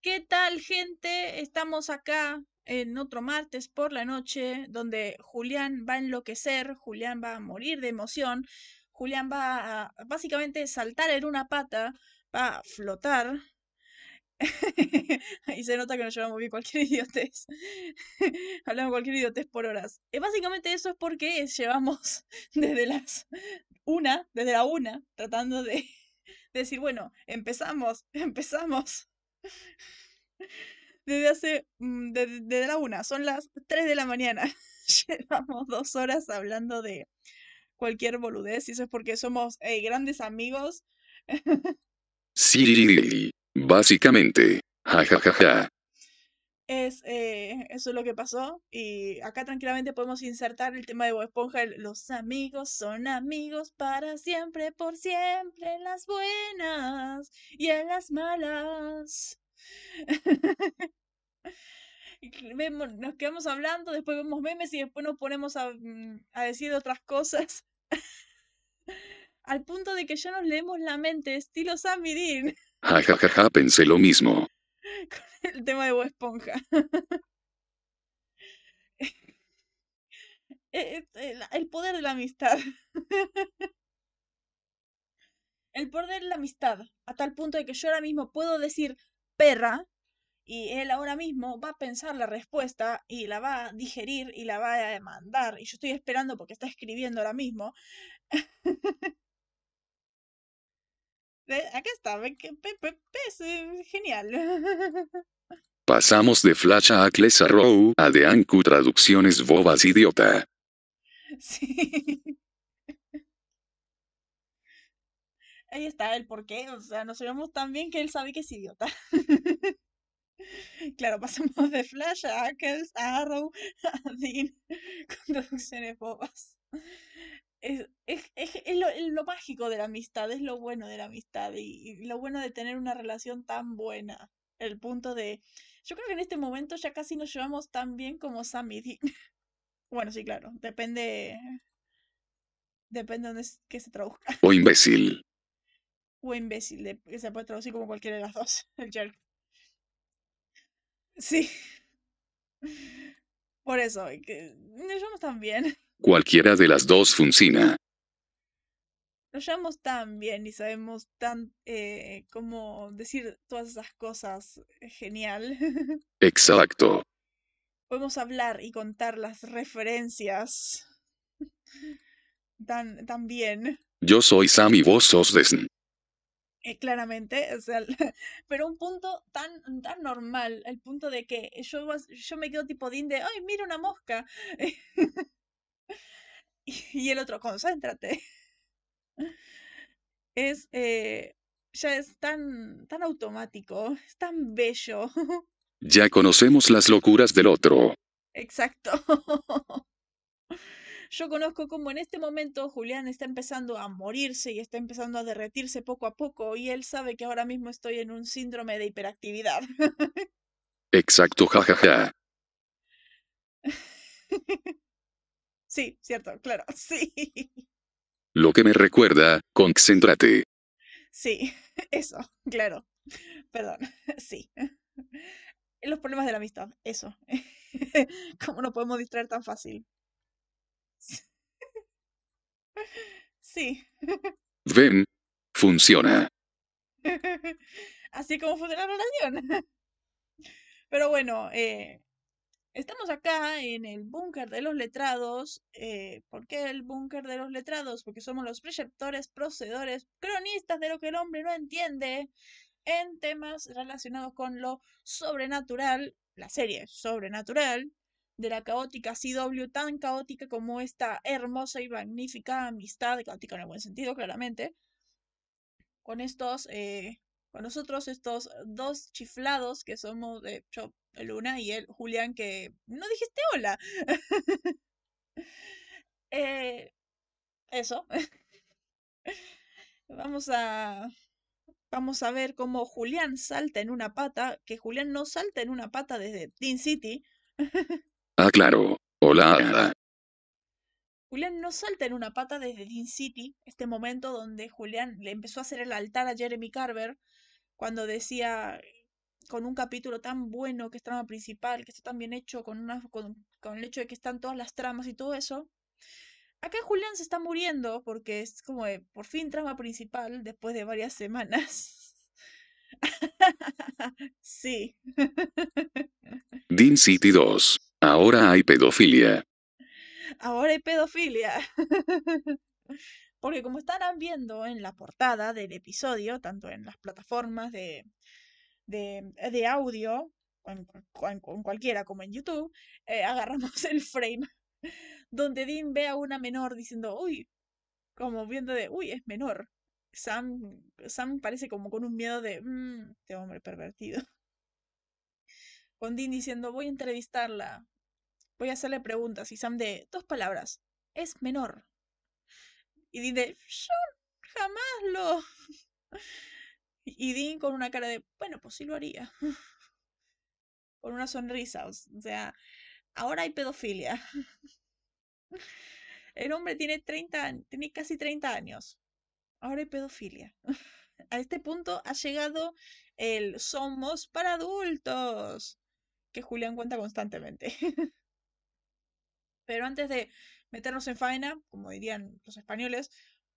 ¿Qué tal, gente? Estamos acá en otro martes por la noche, donde Julián va a enloquecer, Julián va a morir de emoción, Julián va a básicamente saltar en una pata, va a flotar. y se nota que nos llevamos bien cualquier idiotez. Hablamos cualquier idiotez por horas. Y básicamente eso es porque llevamos desde las una, desde la una, tratando de decir, bueno, empezamos, empezamos. Desde hace, mm, desde, la una, son las 3 de la mañana. Llevamos dos horas hablando de cualquier boludez y eso es porque somos eh, grandes amigos. sí, básicamente. Ja, ja, ja, ja. Es, eh, eso es lo que pasó. Y acá tranquilamente podemos insertar el tema de Bob Esponja. Los amigos son amigos para siempre, por siempre, en las buenas y en las malas. nos quedamos hablando, después vemos memes y después nos ponemos a, mm, a decir otras cosas. Al punto de que ya nos leemos la mente, estilo Dean. Ja, ja, ja, ja, pensé lo mismo. Con el tema de Bob Esponja. E, e, el poder de la amistad. El poder de la amistad. A tal punto de que yo ahora mismo puedo decir perra y él ahora mismo va a pensar la respuesta y la va a digerir y la va a mandar. Y yo estoy esperando porque está escribiendo ahora mismo. Acá está, es genial. Pasamos de Flash a Acles Row a de Anku Traducciones Bobas Idiota. Sí. Ahí está el porqué, o sea, nos llevamos tan bien que él sabe que es idiota. Claro, pasamos de Flash a Ackles, a Arrow, a Dean, con traducciones bobas. Es, es, es, lo, mágico de la amistad, es lo bueno de la amistad y, lo bueno de tener una relación tan buena. El punto de. Yo creo que en este momento ya casi nos llevamos tan bien como Sam y Dean. Bueno, sí, claro, depende. Depende de dónde que se traduzca. O imbécil. O imbécil, que se puede traducir como cualquiera de las dos. El jerk. Sí. Por eso, que nos llevamos tan bien. Cualquiera de las dos funciona. Nos llevamos tan bien y sabemos tan eh, cómo decir todas esas cosas. Eh, genial. Exacto. Podemos hablar y contar las referencias tan, tan bien. Yo soy Sam y vos sos Desn. Eh, claramente, o sea, pero un punto tan, tan normal, el punto de que yo, yo me quedo tipo Dean de, ay, mira una mosca. Y el otro, concéntrate. Es, eh, ya es tan, tan automático, es tan bello. Ya conocemos las locuras del otro. Exacto. Yo conozco cómo en este momento Julián está empezando a morirse y está empezando a derretirse poco a poco y él sabe que ahora mismo estoy en un síndrome de hiperactividad. Exacto, jajaja. Sí, cierto, claro, sí. Lo que me recuerda, concéntrate. Sí, eso, claro. Perdón, sí. Los problemas de la amistad, eso. ¿Cómo no podemos distraer tan fácil? Sí. Ven, funciona. Así como funciona la relación. Pero bueno, eh, estamos acá en el búnker de los letrados. Eh, ¿Por qué el búnker de los letrados? Porque somos los preceptores, procedores, cronistas de lo que el hombre no entiende en temas relacionados con lo sobrenatural, la serie sobrenatural, de la caótica CW, tan caótica como esta hermosa y magnífica amistad, caótica en el buen sentido, claramente, con estos, eh, con nosotros, estos dos chiflados que somos de yo, Luna y el Julián, que no dijiste hola. eh, eso. vamos a. Vamos a ver cómo Julián salta en una pata, que Julián no salta en una pata desde Teen City. Ah, claro. Hola. Julián no salta en una pata desde Dean City, este momento donde Julián le empezó a hacer el altar a Jeremy Carver, cuando decía con un capítulo tan bueno que es trama principal, que está tan bien hecho, con, una, con, con el hecho de que están todas las tramas y todo eso. Acá Julián se está muriendo porque es como de, por fin trama principal después de varias semanas. sí. Dean City 2. Ahora hay pedofilia. Ahora hay pedofilia. Porque como estarán viendo en la portada del episodio, tanto en las plataformas de, de, de audio, en, cu- en- en cualquiera como en YouTube, eh, agarramos el frame donde Dean ve a una menor diciendo, uy, como viendo de, uy, es menor. Sam, Sam parece como con un miedo de, mmm, este hombre pervertido. Con Dean diciendo, voy a entrevistarla, voy a hacerle preguntas. Y Sam de, dos palabras, es menor. Y Dean de, yo jamás lo... Y Dean con una cara de, bueno, pues sí lo haría. Con una sonrisa, o sea, ahora hay pedofilia. El hombre tiene 30, an- tiene casi 30 años. Ahora hay pedofilia. A este punto ha llegado el somos para adultos, que Julián cuenta constantemente. Pero antes de meternos en faena, como dirían los españoles,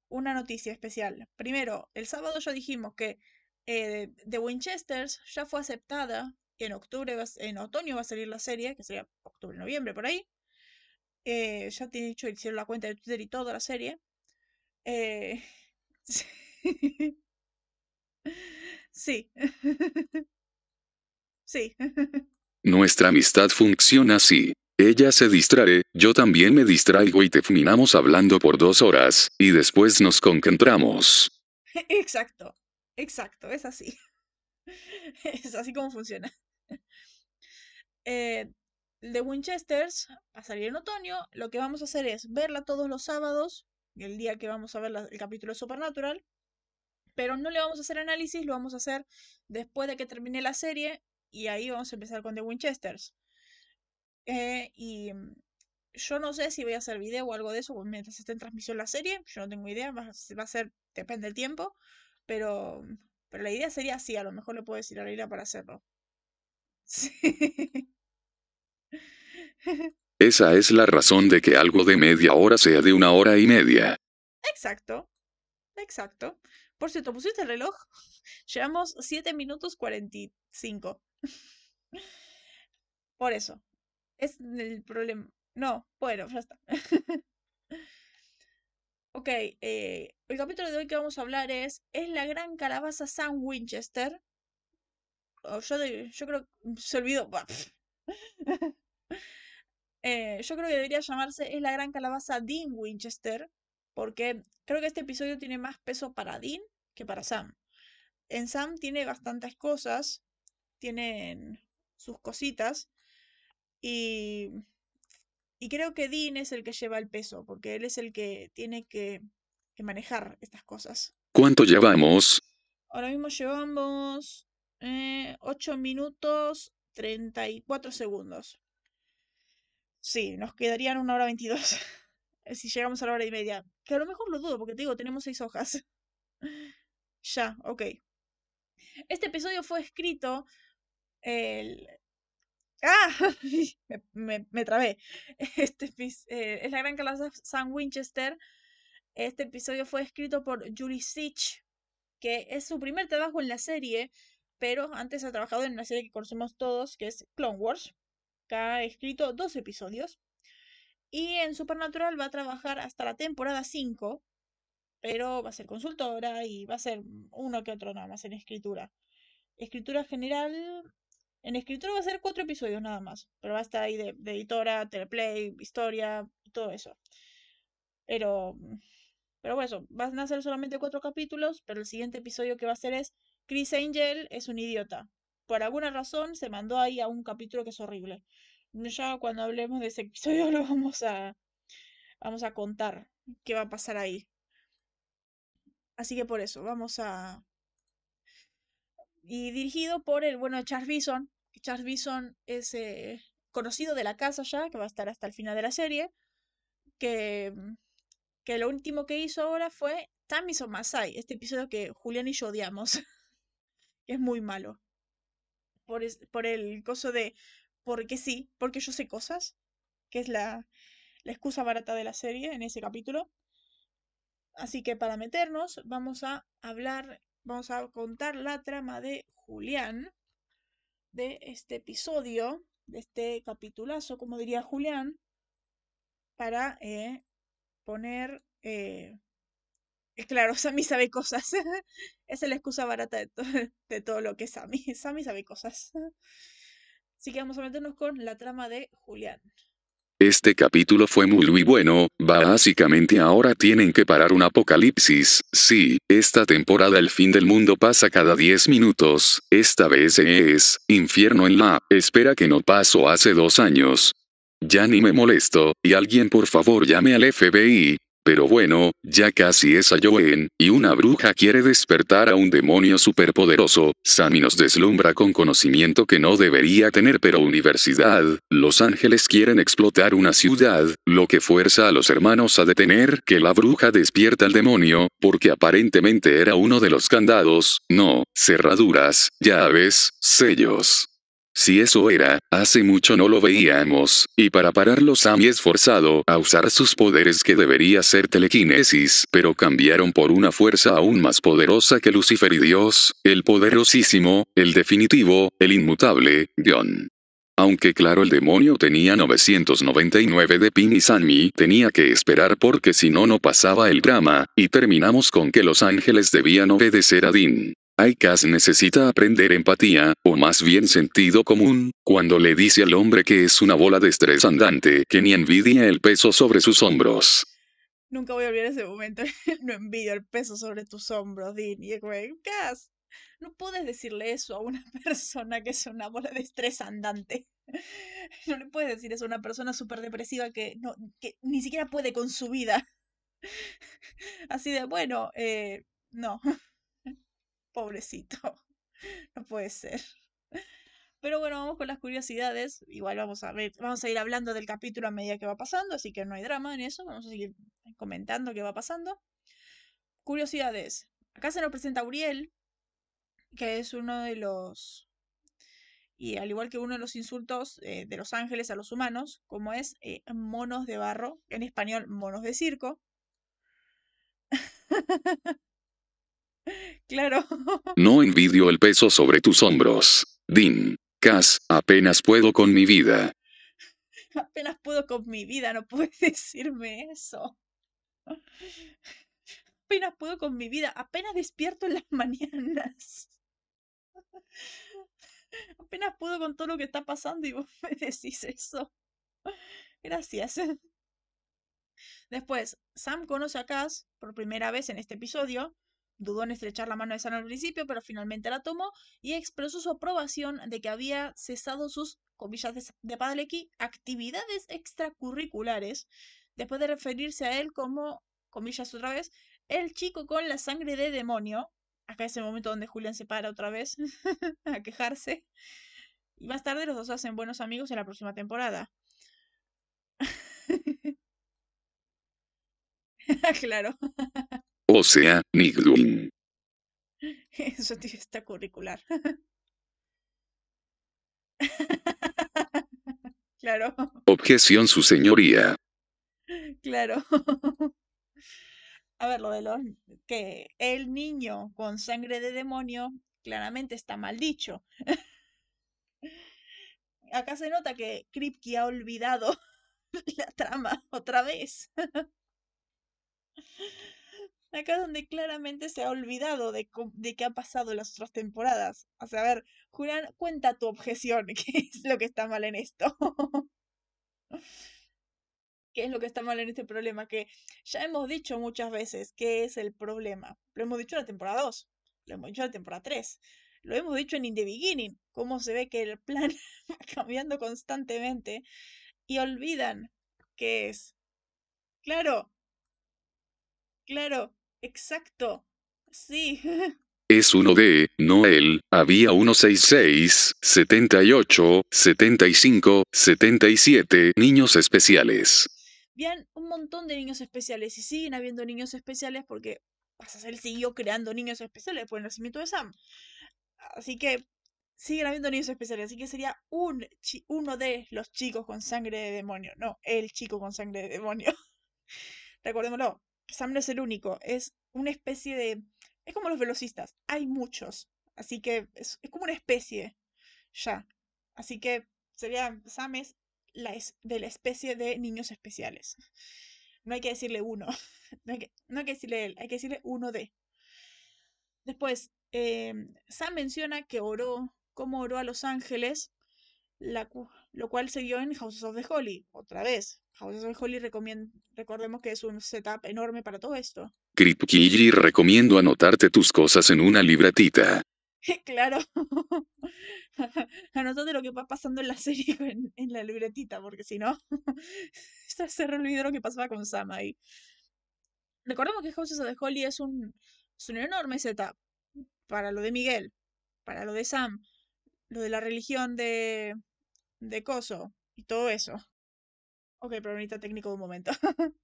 una noticia especial. Primero, el sábado ya dijimos que eh, The Winchesters ya fue aceptada. En octubre, va en otoño va a salir la serie, que sería octubre, noviembre, por ahí. Eh, ya te he dicho, hicieron la cuenta de Twitter y toda la serie. Eh, sí. Sí. Sí. Nuestra amistad funciona así. Ella se distrae, yo también me distraigo y terminamos hablando por dos horas, y después nos concentramos. Exacto. Exacto, es así. Es así como funciona. Eh, de Winchesters va a salir en otoño. Lo que vamos a hacer es verla todos los sábados, el día que vamos a ver el capítulo de Supernatural. Pero no le vamos a hacer análisis, lo vamos a hacer después de que termine la serie. Y ahí vamos a empezar con The Winchesters. Eh, y mm, yo no sé si voy a hacer video o algo de eso mientras esté en transmisión la serie. Yo no tengo idea, va a ser, depende del tiempo. Pero, pero la idea sería así, a lo mejor le puedo decir a Leila para hacerlo. Sí. Esa es la razón de que algo de media hora sea de una hora y media. Exacto, exacto. Por cierto, ¿pusiste el reloj? Llevamos 7 minutos 45. Por eso. Es el problema. No, bueno, ya está. Ok, eh, el capítulo de hoy que vamos a hablar es ¿Es la gran calabaza Sam Winchester? O yo, de- yo creo que se olvidó. Eh, yo creo que debería llamarse Es la gran calabaza Dean Winchester, porque creo que este episodio tiene más peso para Dean que para Sam. En Sam tiene bastantes cosas, tienen sus cositas, y, y creo que Dean es el que lleva el peso, porque él es el que tiene que, que manejar estas cosas. ¿Cuánto llevamos? Ahora mismo llevamos eh, 8 minutos 34 segundos. Sí, nos quedarían una hora 22. eh, si llegamos a la hora y media. Que a lo mejor lo dudo, porque te digo, tenemos seis hojas. ya, ok. Este episodio fue escrito el... ¡Ah! me, me- me trabé. Este eh, es la gran calabaza Sam Winchester. Este episodio fue escrito por Julie Sitch, que es su primer trabajo en la serie, pero antes ha trabajado en una serie que conocemos todos, que es Clone Wars, que ha escrito dos episodios. Y en Supernatural va a trabajar hasta la temporada 5, pero va a ser consultora y va a ser uno que otro nada más en escritura. Escritura general, en escritura va a ser cuatro episodios nada más, pero va a estar ahí de, de editora, teleplay, historia todo eso. Pero, pero bueno, eso, van a ser solamente cuatro capítulos, pero el siguiente episodio que va a hacer es Chris Angel es un idiota. Por alguna razón se mandó ahí a un capítulo que es horrible. Ya cuando hablemos de ese episodio lo vamos a, vamos a contar qué va a pasar ahí. Así que por eso, vamos a... Y dirigido por el bueno Charles Bison. Charles Bison es eh, conocido de la casa ya, que va a estar hasta el final de la serie. Que, mm, que lo último que hizo ahora fue Tamis o Masai, este episodio que Julián y yo odiamos. que es muy malo. por, por el coso de porque sí, porque yo sé cosas, que es la, la excusa barata de la serie en ese capítulo. Así que para meternos, vamos a hablar, vamos a contar la trama de Julián, de este episodio, de este capitulazo, como diría Julián, para eh, poner... Eh, claro, Sammy sabe cosas. es la excusa barata de, de todo lo que es Sammy. Sammy sabe cosas. Así que vamos a meternos con la trama de Julián. Este capítulo fue muy bueno, básicamente ahora tienen que parar un apocalipsis, sí, esta temporada el fin del mundo pasa cada 10 minutos, esta vez es, infierno en la, espera que no pasó hace dos años. Ya ni me molesto, y alguien por favor llame al FBI, pero bueno, ya casi es Joen, y una bruja quiere despertar a un demonio superpoderoso, Sammy nos deslumbra con conocimiento que no debería tener pero universidad, Los Ángeles quieren explotar una ciudad, lo que fuerza a los hermanos a detener que la bruja despierta al demonio, porque aparentemente era uno de los candados, no, cerraduras, llaves, sellos. Si eso era, hace mucho no lo veíamos, y para pararlo Sammy es forzado a usar sus poderes que debería ser telequinesis, pero cambiaron por una fuerza aún más poderosa que Lucifer y Dios, el poderosísimo, el definitivo, el inmutable, John. Aunque claro el demonio tenía 999 de pin y Sammy tenía que esperar porque si no no pasaba el drama, y terminamos con que los ángeles debían obedecer a Dean. Aikas necesita aprender empatía, o más bien sentido común, cuando le dice al hombre que es una bola de estrés andante que ni envidia el peso sobre sus hombros. Nunca voy a olvidar ese momento. no envidio el peso sobre tus hombros, Dean. Y no puedes decirle eso a una persona que es una bola de estrés andante. No le puedes decir eso a una persona súper depresiva que, no, que ni siquiera puede con su vida. Así de, bueno, eh, no. Pobrecito. No puede ser. Pero bueno, vamos con las curiosidades. Igual vamos a ver, vamos a ir hablando del capítulo a medida que va pasando, así que no hay drama en eso. Vamos a seguir comentando qué va pasando. Curiosidades. Acá se nos presenta Uriel, que es uno de los. Y al igual que uno de los insultos eh, de los ángeles a los humanos, como es eh, monos de barro, en español monos de circo. Claro. No envidio el peso sobre tus hombros. Din. Cas, apenas puedo con mi vida. Apenas puedo con mi vida, no puedes decirme eso. Apenas puedo con mi vida, apenas despierto en las mañanas. Apenas puedo con todo lo que está pasando y vos me decís eso. Gracias. Después, Sam conoce a Cass por primera vez en este episodio Dudó en estrechar la mano de Sam al principio, pero finalmente la tomó y expresó su aprobación de que había cesado sus, comillas de, de actividades extracurriculares, después de referirse a él como, comillas otra vez, el chico con la sangre de demonio. Acá es el momento donde Julián se para otra vez a quejarse. Y más tarde los dos hacen buenos amigos en la próxima temporada. claro. O sea, Nigdun. Eso está curricular. claro. Objeción, su señoría. Claro. A ver, lo de los que el niño con sangre de demonio claramente está mal dicho. Acá se nota que Kripke ha olvidado la trama otra vez. Acá donde claramente se ha olvidado de, de qué ha pasado en las otras temporadas. O sea, a ver, Julián, cuenta tu objeción. ¿Qué es lo que está mal en esto? ¿Qué es lo que está mal en este problema? Que ya hemos dicho muchas veces qué es el problema. Lo hemos dicho en la temporada 2, lo hemos dicho en la temporada 3, lo hemos dicho en In the Beginning, cómo se ve que el plan va cambiando constantemente y olvidan qué es. Claro, claro, Exacto. Sí. Es uno de, no él, había 166, 78, 75, 77 niños especiales. Bien, un montón de niños especiales y siguen habiendo niños especiales porque él siguió creando niños especiales por el nacimiento de Sam. Así que siguen habiendo niños especiales, así que sería un uno de los chicos con sangre de demonio, no el chico con sangre de demonio. Recordémoslo, Sam no es el único, es una especie de... Es como los velocistas, hay muchos, así que es, como una especie ya. Así que sería, Sam es la de la especie de niños especiales. No hay que decirle uno, no hay que, no hay que decirle él, hay que decirle uno de. Después, em, Sam menciona que oró, como oró a los ángeles, lo cual se vio en Houses of the Holy, otra vez. Houses of the Holy recordemos que es un setup enorme para todo esto. Kripkiji recomiendo anotarte tus cosas en una libretita. claro. Anotate lo que va pasando en la serie en, la libretita, porque si no, se olvidó lo que pasaba con Sam ahí. Recordemos que Houses of the Holy es un, es un enorme setup para lo de Miguel, para lo de Sam, lo de la religión de, de Coso y todo eso. Ok, problemita técnico de un momento.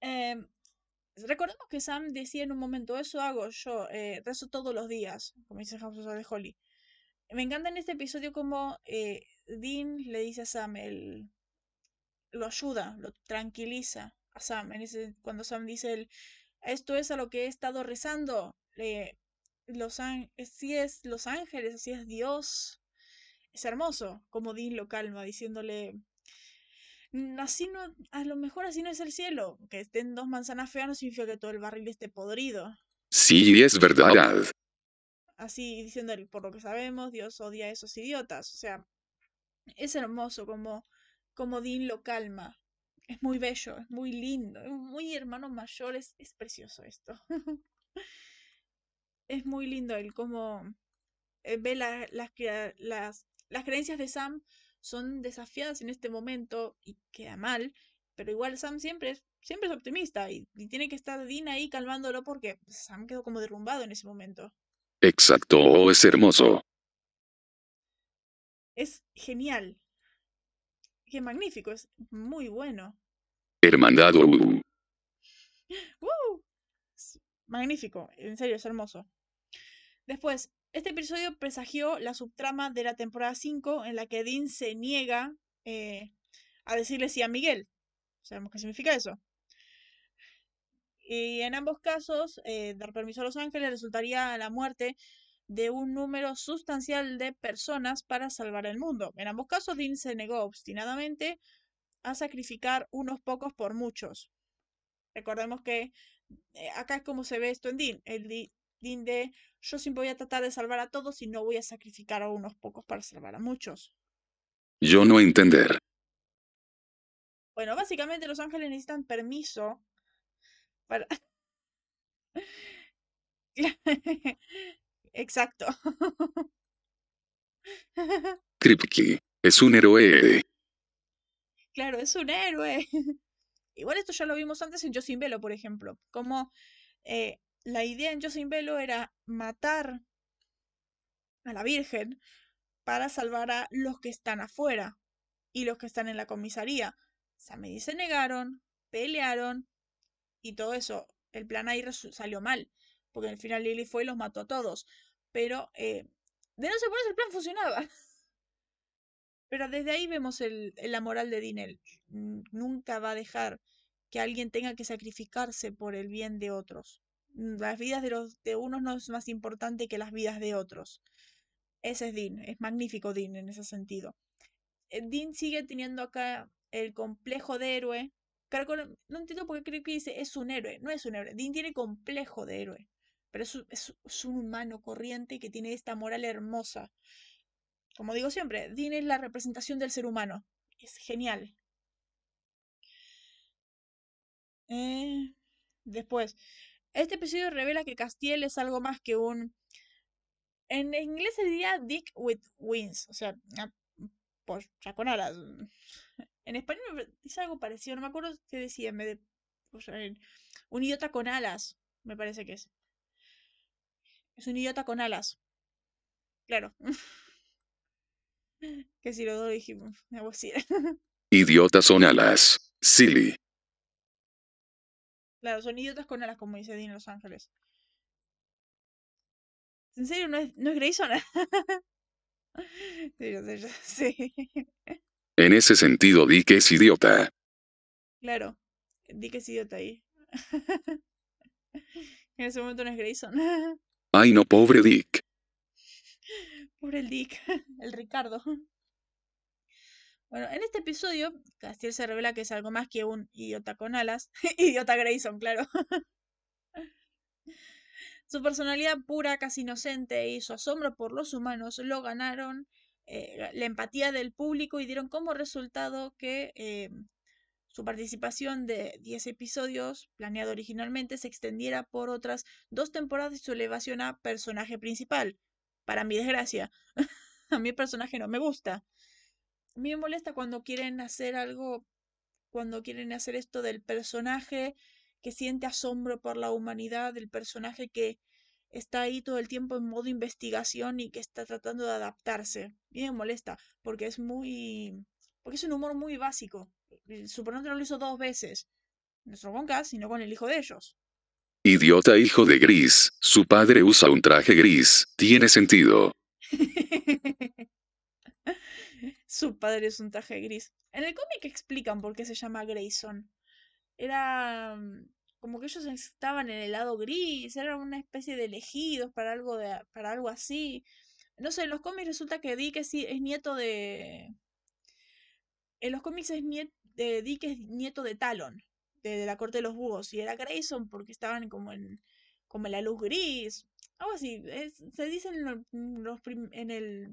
eh, recordemos que Sam decía en un momento, eso hago yo, eh, rezo todos los días, como dice House the Holly. Me encanta en este episodio como eh, Dean le dice a Sam, el, lo ayuda, lo tranquiliza a Sam. En ese, cuando Sam dice, el, esto es a lo que he estado rezando, los si es los ángeles, así es Dios. Es hermoso como Dean lo calma, diciéndole, Mm, así no, a lo mejor así no es el cielo. Que estén dos manzanas feas no significa que todo el barril esté podrido. Sí, es verdad. Así diciendo, por lo que sabemos, Dios odia a esos idiotas. O sea, es hermoso como, como Dean lo calma. Es muy bello, es muy lindo, es muy hermano mayor, es, precioso esto. es muy lindo el cómo eh, ve las, las, las creencias de Sam son desafiadas en este momento y queda mal, pero igual Sam siempre es, siempre es optimista y, tiene que estar Dean ahí calmándolo porque Sam quedó como derrumbado en ese momento. Exacto, es hermoso. Es genial. Qué magnífico, es muy bueno. Hermandad. Uh. Uh, magnífico, en serio, es hermoso. Después, este episodio presagió la subtrama de la temporada 5 en la que Dean se niega eh, a decirle sí a Miguel. Sabemos qué significa eso. Y en ambos casos, eh, dar permiso a los ángeles resultaría la muerte de un número sustancial de personas para salvar el mundo. En ambos casos, Dean se negó obstinadamente a sacrificar unos pocos por muchos. Recordemos que eh, acá es como se ve esto en Dean. El, de yo siempre voy a tratar de salvar a todos y no voy a sacrificar a unos pocos para salvar a muchos. Yo no entender. Bueno, básicamente los ángeles necesitan permiso para... Exacto. Kripke es un héroe. Claro, es un héroe. Igual esto ya lo vimos antes en Josin Velo, por ejemplo. Como eh, la idea en Josin Velo era matar a la Virgen para salvar a los que están afuera y los que están en la comisaría. Samedi se negaron, pelearon y todo eso. El plan ahí salió mal, porque al final Lily fue y los mató a todos. Pero eh, de no ser por eso el plan funcionaba. Pero desde ahí vemos el, la moral de Dinel. Nunca va a dejar que alguien tenga que sacrificarse por el bien de otros. Mm, las vidas de, los, de unos no es más importante que las vidas de otros. Ese es Dean, es magnífico Dean en ese sentido. Eh, Dean sigue teniendo acá el complejo de héroe. No entiendo por qué creo que dice es un héroe. No es un héroe. Dean tiene complejo de héroe. Pero es, es un humano corriente que tiene esta moral hermosa. Como digo siempre, Dean es la representación del ser humano. Es genial. Eh, después, este episodio revela que Castiel es algo más que un... En inglés se diría Dick with Wings, o sea, con alas. En español dice algo parecido, no me acuerdo qué decía en vez de... un idiota con alas, me parece que es. Es un idiota con alas. Claro. que si lo dijimos, me voy a decir. Idiotas son alas. Silly. Claro, son idiotas con alas, como dice Dean Los Ángeles. ¿En serio? ¿No es, no es Grayson? Sí, yo sé, yo sé. En ese sentido Dick es idiota. Claro, Dick es idiota ahí. en ese momento no es Grayson. Ay no, pobre Dick. Pobre el Dick, el Ricardo. Bueno, en este episodio, Castiel se revela que es algo más que un idiota con alas. idiota Grayson, claro. su personalidad pura, casi inocente y su asombro por los humanos lo ganaron eh, la empatía del público y dieron como resultado que eh, su participación de 10 episodios, planeado originalmente, se extendiera por otras dos temporadas y su elevación a personaje principal. Para mi desgracia, a el personaje no me gusta. A mí me molesta cuando quieren hacer algo, cuando quieren hacer esto del personaje que siente asombro por la humanidad, del personaje que está ahí todo el tiempo en modo investigación y que está tratando de adaptarse. Y me molesta, porque es muy. porque es un humor muy básico. Su no lo hizo dos veces. Nuestro con Cass, sino con el hijo de ellos. Idiota hijo de Gris, su padre usa un traje gris, tiene sentido. su padre es un traje gris. En el cómic explican por qué se llama Grayson. Era mm, como que ellos estaban en el lado gris, eran una especie de elegidos para algo, de, para algo así. No sé, en los cómics resulta que Dick es, es nieto de... En los cómics es nieto de Dick es nieto de Talon, de, la corte de los búhos, y era Grayson porque estaban como en, como en la luz gris, algo así. se dice en, los en el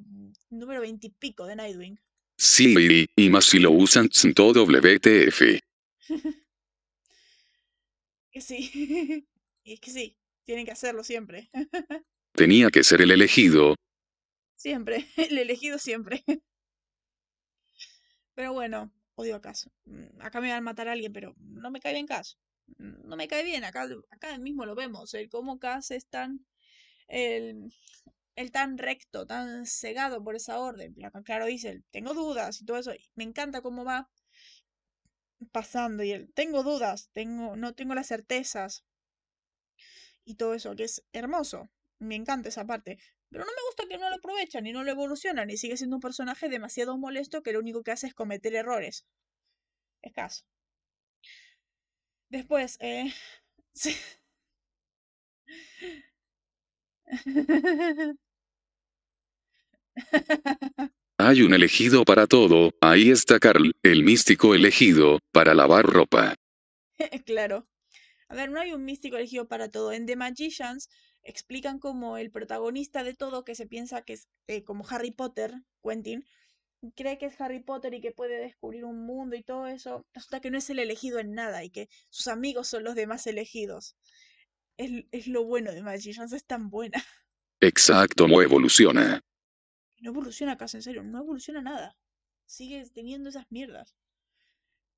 número veintipico de Nightwing. Sí, y más si lo usan todo WTF. que sí. y es que sí, tienen que hacerlo siempre. Tenía que ser el elegido. Siempre, el elegido siempre. Pero bueno, odio a Caso. Mm, acá me van a matar a alguien, pero no me cae bien Caso. Mm, no me cae bien, acá, acá mismo lo vemos, el cómo Cass es tan. El, el tan recto, tan cegado por esa orden. Claro, dice, tengo dudas y todo eso. Me encanta cómo va pasando y él, tengo dudas, tengo, no tengo las certezas y todo eso, que es hermoso. Me encanta esa parte. Pero no me gusta que no lo aprovechan y no lo evolucionan y sigue siendo un personaje demasiado molesto que lo único que hace es cometer errores. Escaso. Después, eh... Hay un elegido para todo, ahí está Carl, el místico elegido, para lavar ropa. claro. A ver, no hay un místico elegido para todo. En The Magicians explican como el protagonista de todo, que se piensa que es eh, como Harry Potter, Quentin, cree que es Harry Potter y que puede descubrir un mundo y todo eso, resulta que no es el elegido en nada y que sus amigos son los demás elegidos. Es, es lo bueno de Magicians, es tan buena. Exacto, no evoluciona. No evoluciona casa, en serio, no evoluciona nada. Sigue teniendo esas mierdas.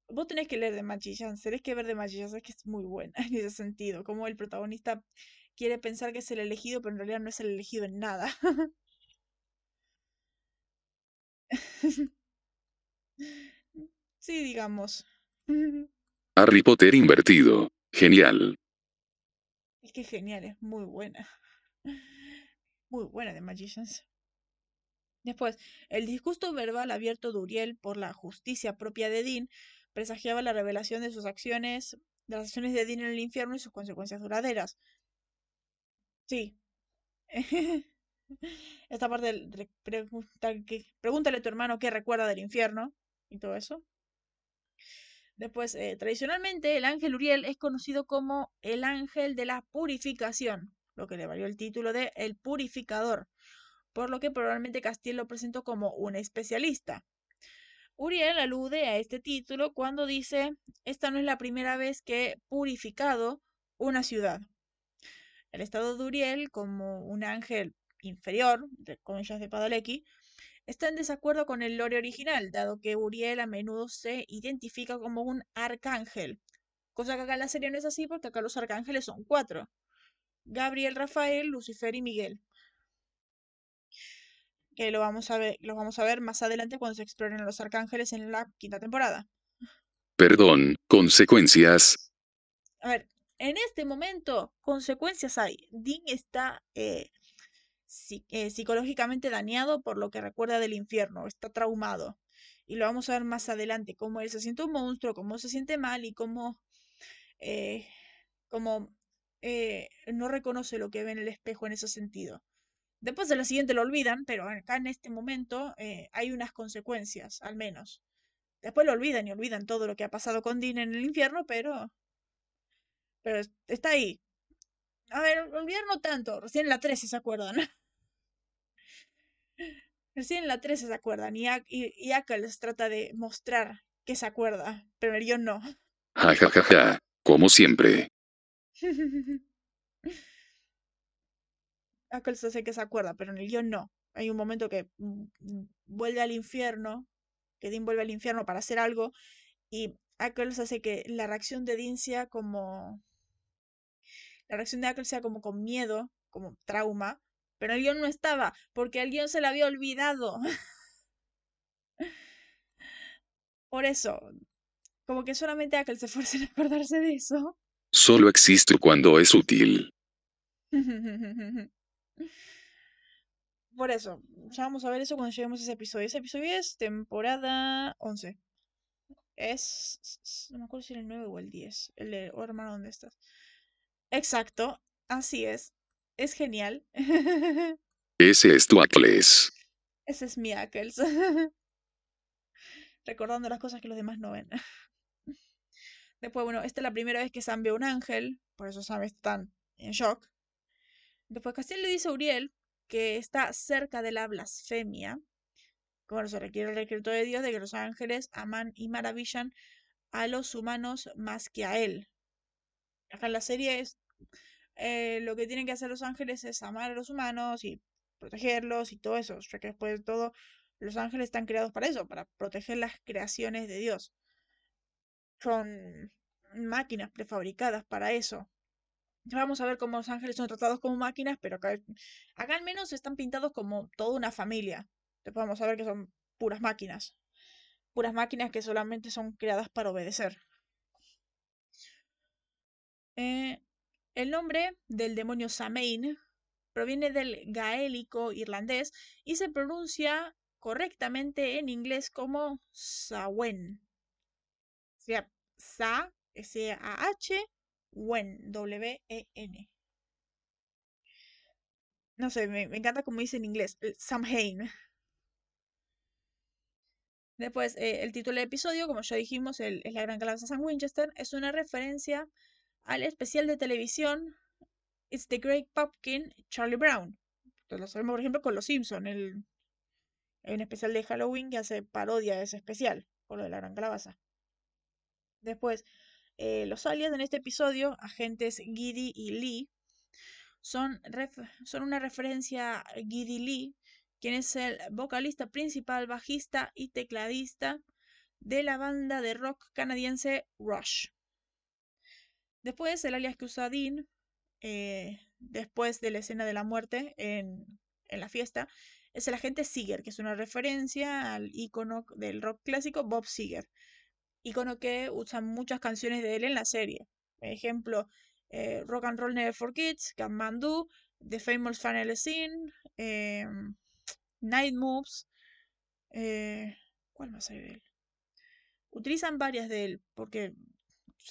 Vos tenés que leer de Magicians, tenés que ver de Magicians, es que es muy buena en ese sentido. Como el protagonista quiere pensar que es el elegido, pero en realidad no es el elegido en nada. sí, digamos. Harry Potter invertido. Genial. Genial, es muy buena. Muy buena de Magicians. Después, el disgusto verbal abierto de Uriel por la justicia propia de Dean presagiaba la revelación de sus acciones, de las acciones de Dean en el infierno y sus consecuencias duraderas. Sí. Esta parte pregúntale a tu hermano qué recuerda del infierno y todo eso. Después, eh, tradicionalmente, el ángel Uriel es conocido como el ángel de la purificación, lo que le valió el título de el purificador por lo que probablemente Castiel lo presentó como un especialista. Uriel alude a este título cuando dice, esta no es la primera vez que he purificado una ciudad. El estado de Uriel, como un ángel inferior, de comillas de Padalecki, está en desacuerdo con el lore original, dado que Uriel a menudo se identifica como un arcángel, cosa que acá en la serie no es así porque acá los arcángeles son cuatro. Gabriel, Rafael, Lucifer y Miguel que lo vamos a ver, lo vamos a ver más adelante cuando se exploren los arcángeles en la quinta temporada. Perdón, consecuencias. A ver, en este momento, consecuencias hay. Dean está. Eh, eh, psicológicamente dañado por lo que recuerda del infierno, está traumado. Y lo vamos a ver más adelante, cómo él se siente un monstruo, cómo se siente mal y cómo, eh, eh, no reconoce lo que ve en el espejo en ese sentido. Después de la siguiente lo olvidan, pero acá en este momento hay unas consecuencias, al menos. Después lo olvidan y olvidan todo lo que ha pasado con Dean en el infierno, pero. Pero está ahí. A ver, olvidar no tanto. Recién en la 13 se acuerdan. Recién en la 13 se acuerdan. Y, y, les trata de mostrar que se acuerda. Pero el guion no. Ja, ja, ja, ja. Como siempre. Ackles hace que se acuerda, pero en el guion no. Hay un momento que mm, vuelve al infierno que Dean vuelve al infierno para hacer algo y Ackles hace que la reacción de Dean sea como... La reacción de Ackles sea como con miedo, como trauma, pero el guion no estaba, porque el guion se le había olvidado. Por eso, como que solamente Ackles se esfuerza en acordarse de eso. Solo existe cuando es útil. Por eso, ya vamos a ver eso cuando lleguemos a ese episodio. Ese episodio es temporada 11. Es. No me acuerdo si era el 9 o el 10. El de. Oh, hermano, ¿dónde estás? Exacto, así es. Es genial. Ese es tu Ackles. Ese es mi Ackles. Recordando las cosas que los demás no ven. Después, bueno, esta es la primera vez que Sam ve un ángel. Por eso Sam está en shock. Después Castiel le dice a Uriel que está cerca de la blasfemia. Como se requiere el decreto de Dios de que los ángeles aman y maravillan a los humanos más que a él. Acá en la serie es eh, lo que tienen que hacer los ángeles es amar a los humanos y protegerlos y todo eso. Ya que después de todo, los ángeles están creados para eso, para proteger las creaciones de Dios. Son máquinas prefabricadas para eso. Vamos a ver cómo los ángeles son tratados como máquinas, pero acá, acá al menos están pintados como toda una familia. Después vamos a ver que son puras máquinas. Puras máquinas que solamente son creadas para obedecer. Eh, el nombre del demonio Samain proviene del gaélico irlandés y se pronuncia correctamente en inglés como Sawen. O sea, Sa, S-A-H, Wen, W-E-N. No sé, me, encanta como dice en inglés, Samhain. Después, eh, el título del episodio, como ya dijimos, es La Gran Calabaza San Winchester, es una referencia al especial de televisión It's the Great Pumpkin Charlie Brown. Entonces lo sabemos, por ejemplo, con Los Simpson, el, un especial de Halloween que hace parodia de ese especial, por lo de la Gran Calabaza. Después, eh, los alias en este episodio, agentes Giddy y Lee, son, son una referencia a Giddy Lee, quien es el vocalista principal, bajista y tecladista de la banda de rock canadiense Rush. Después, el alias que usa Dean, después de la escena de la muerte en, en la fiesta, es el agente Seeger, que es una referencia al icono del rock clásico Bob Seeger icono que usan muchas canciones de él en la serie. Ejemplo, eh, Rock and Roll Never For Kids, Kathmandu, The Famous Final Scene, em, Night Moves. Eh, ¿Cuál más hay de él? Utilizan varias de él, porque,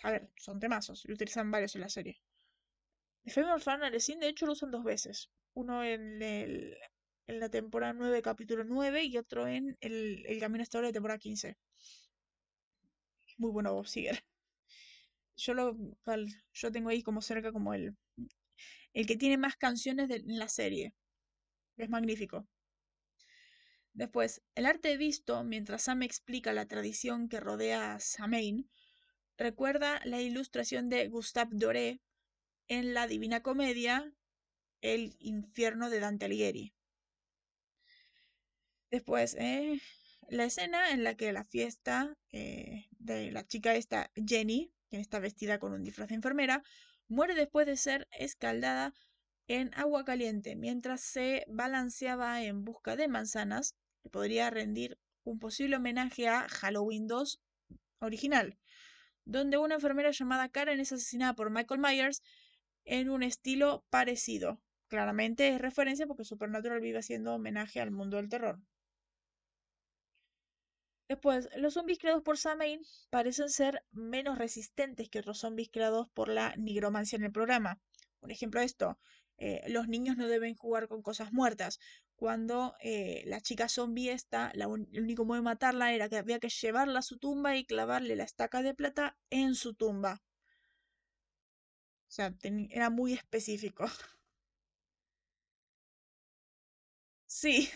a ver, son temazos, y utilizan varios en la serie. The Famous Final Scene, de hecho, lo usan dos veces. Uno en, el, en la temporada 9, capítulo 9, y otro en el, el Camino hasta ahora de temporada 15 muy bueno Bob Seger. Yo lo yo tengo ahí como cerca como el el que tiene más canciones de, en la serie. Es magnífico. Después, el arte visto mientras Sam explica la tradición que rodea a Samain recuerda la ilustración de Gustave Doré en la Divina Comedia, El infierno de Dante Alighieri. Después, eh, la escena en la que la fiesta eh, de la chica esta, Jenny, quien está vestida con un disfraz de enfermera, muere después de ser escaldada en agua caliente mientras se balanceaba en busca de manzanas, que podría rendir un posible homenaje a Halloween 2 original, donde una enfermera llamada Karen es asesinada por Michael Myers en un estilo parecido. claramente es referencia porque Supernatural vive haciendo homenaje al mundo del terror. Después, los zombies creados por Samain parecen ser menos resistentes que otros zombies creados por la nigromancia en el programa. Por ejemplo, esto, eh, los niños no deben jugar con cosas muertas. Cuando eh, la chica zombie esta, el único modo de matarla era que había que llevarla a su tumba y clavarle la estaca de plata en su tumba. O sea, era muy específico. Sí.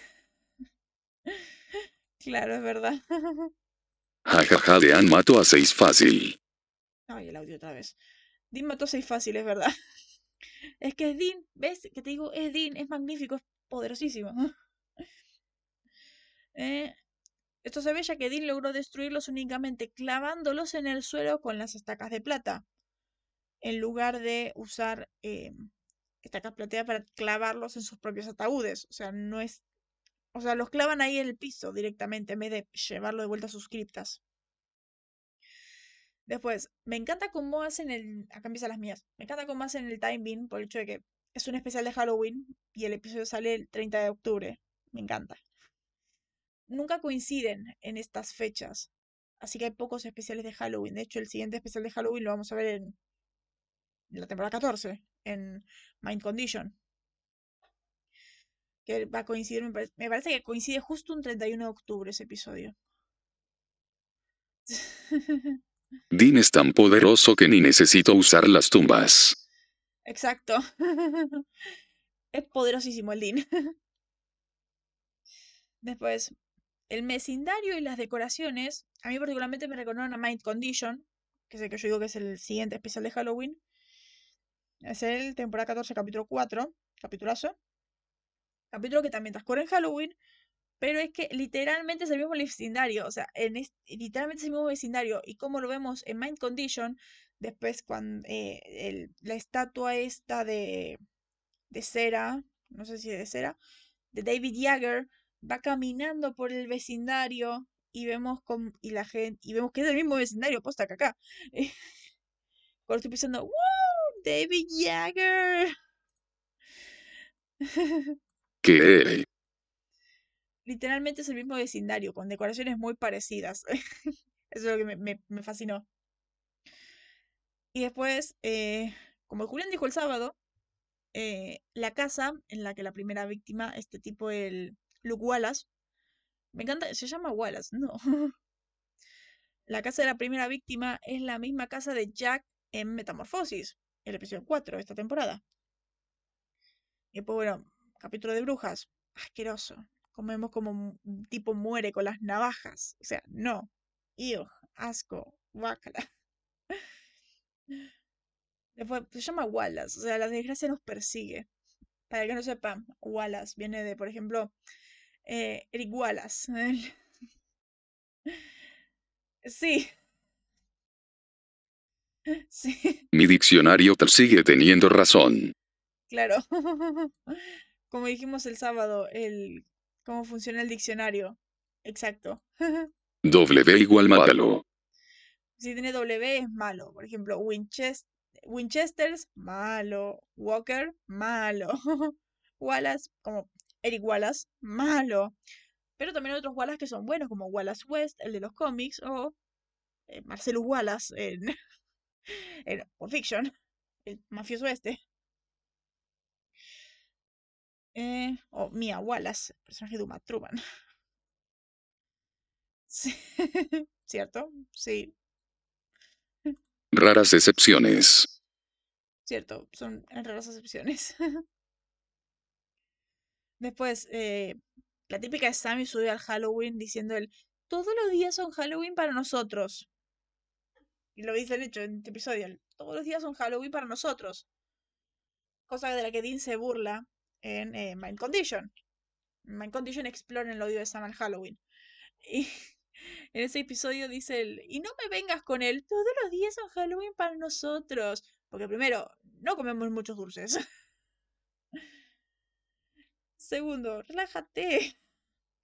Claro, es verdad. Jajaja, Dean mató a seis fácil. Ay, el audio otra vez. Dean mató a seis fácil, es verdad. Es que es Dean, ¿ves? Que te digo, es Dean, es magnífico, es poderosísimo. Eh, esto se ve ya que Dean logró destruirlos únicamente clavándolos en el suelo con las estacas de plata, en lugar de usar eh, estacas plateadas para clavarlos en sus propios ataúdes. O sea, no es o sea, los clavan ahí en el piso directamente en vez de llevarlo de vuelta a sus criptas. Después, me encanta cómo hacen el. Acá empiezan las mías. Me encanta cómo hacen el timing por el hecho de que es un especial de Halloween y el episodio sale el 30 de octubre. Me encanta. Nunca coinciden en estas fechas. Así que hay pocos especiales de Halloween. De hecho, el siguiente especial de Halloween lo vamos a ver en la temporada 14, en Mind Condition que va a coincidir, me parece, que coincide justo un 31 de octubre ese episodio. Dean es tan poderoso que ni necesito usar las tumbas. Exacto. es poderosísimo el Dean. Después, el mesindario y las decoraciones, a mí particularmente me recordaron a Mind Condition, que es el que yo digo que es el siguiente especial de Halloween. Es el temporada 14, capítulo 4, capitulazo capítulo que también transcurre en Halloween, pero es que literalmente es el mismo vecindario, o sea, en literalmente es el mismo vecindario, y como lo vemos en Mind Condition, después cuando eh, la estatua esta de, de cera, no sé si de cera, de David Jagger, va caminando por el vecindario y vemos con, y la gente y vemos que es el mismo vecindario posta que acá. Cuando estoy pensando, ¡Wow! David Jagger. ¿Qué? Literalmente es el mismo vecindario, con decoraciones muy parecidas. Eso es lo que me, fascinó. Y después, eh, como Julián dijo el sábado, eh, la casa en la que la primera víctima, este tipo, el Luke Wallace, me encanta, se llama Wallace, no. la casa de la primera víctima es la misma casa de Jack en Metamorfosis, el episodio 4 de esta temporada. Y pues bueno, capítulo de brujas, asqueroso. Como vemos como un tipo muere con las navajas. O sea, no. Iu, asco, guácala. Después se llama Wallace, o sea, la desgracia nos persigue. Para el que no sepa, Wallace viene de, por ejemplo, eh, Eric Wallace. Sí. Sí. Mi diccionario sigue teniendo razón. Claro. como dijimos el sábado, el cómo funciona el diccionario. Exacto. W igual malo. Si tiene W es malo. Por ejemplo, Winchester, Winchesters, malo. Walker, malo. Wallace, como Eric Wallace, malo. Pero también hay otros Wallace que son buenos, como Wallace West, el de los cómics, o eh, Marcelo Wallace en, en Fiction, el mafioso este. Eh, o Mia Wallace, personaje de Uma Truman. Sí. ¿Cierto? Sí. Raras excepciones. Cierto, son raras excepciones. Después, eh, la típica de Sammy sube al Halloween diciendo él, todos los días son Halloween para nosotros. Y lo dice el hecho en este episodio, todos los días son Halloween para nosotros. Cosa de la que Dean se burla en eh, Mind Condition. Mind Condition explora el odio de Sam al Halloween. Y en ese episodio dice él, y no me vengas con él, todos los días son Halloween para nosotros. Porque primero, no comemos muchos dulces. Segundo, relájate.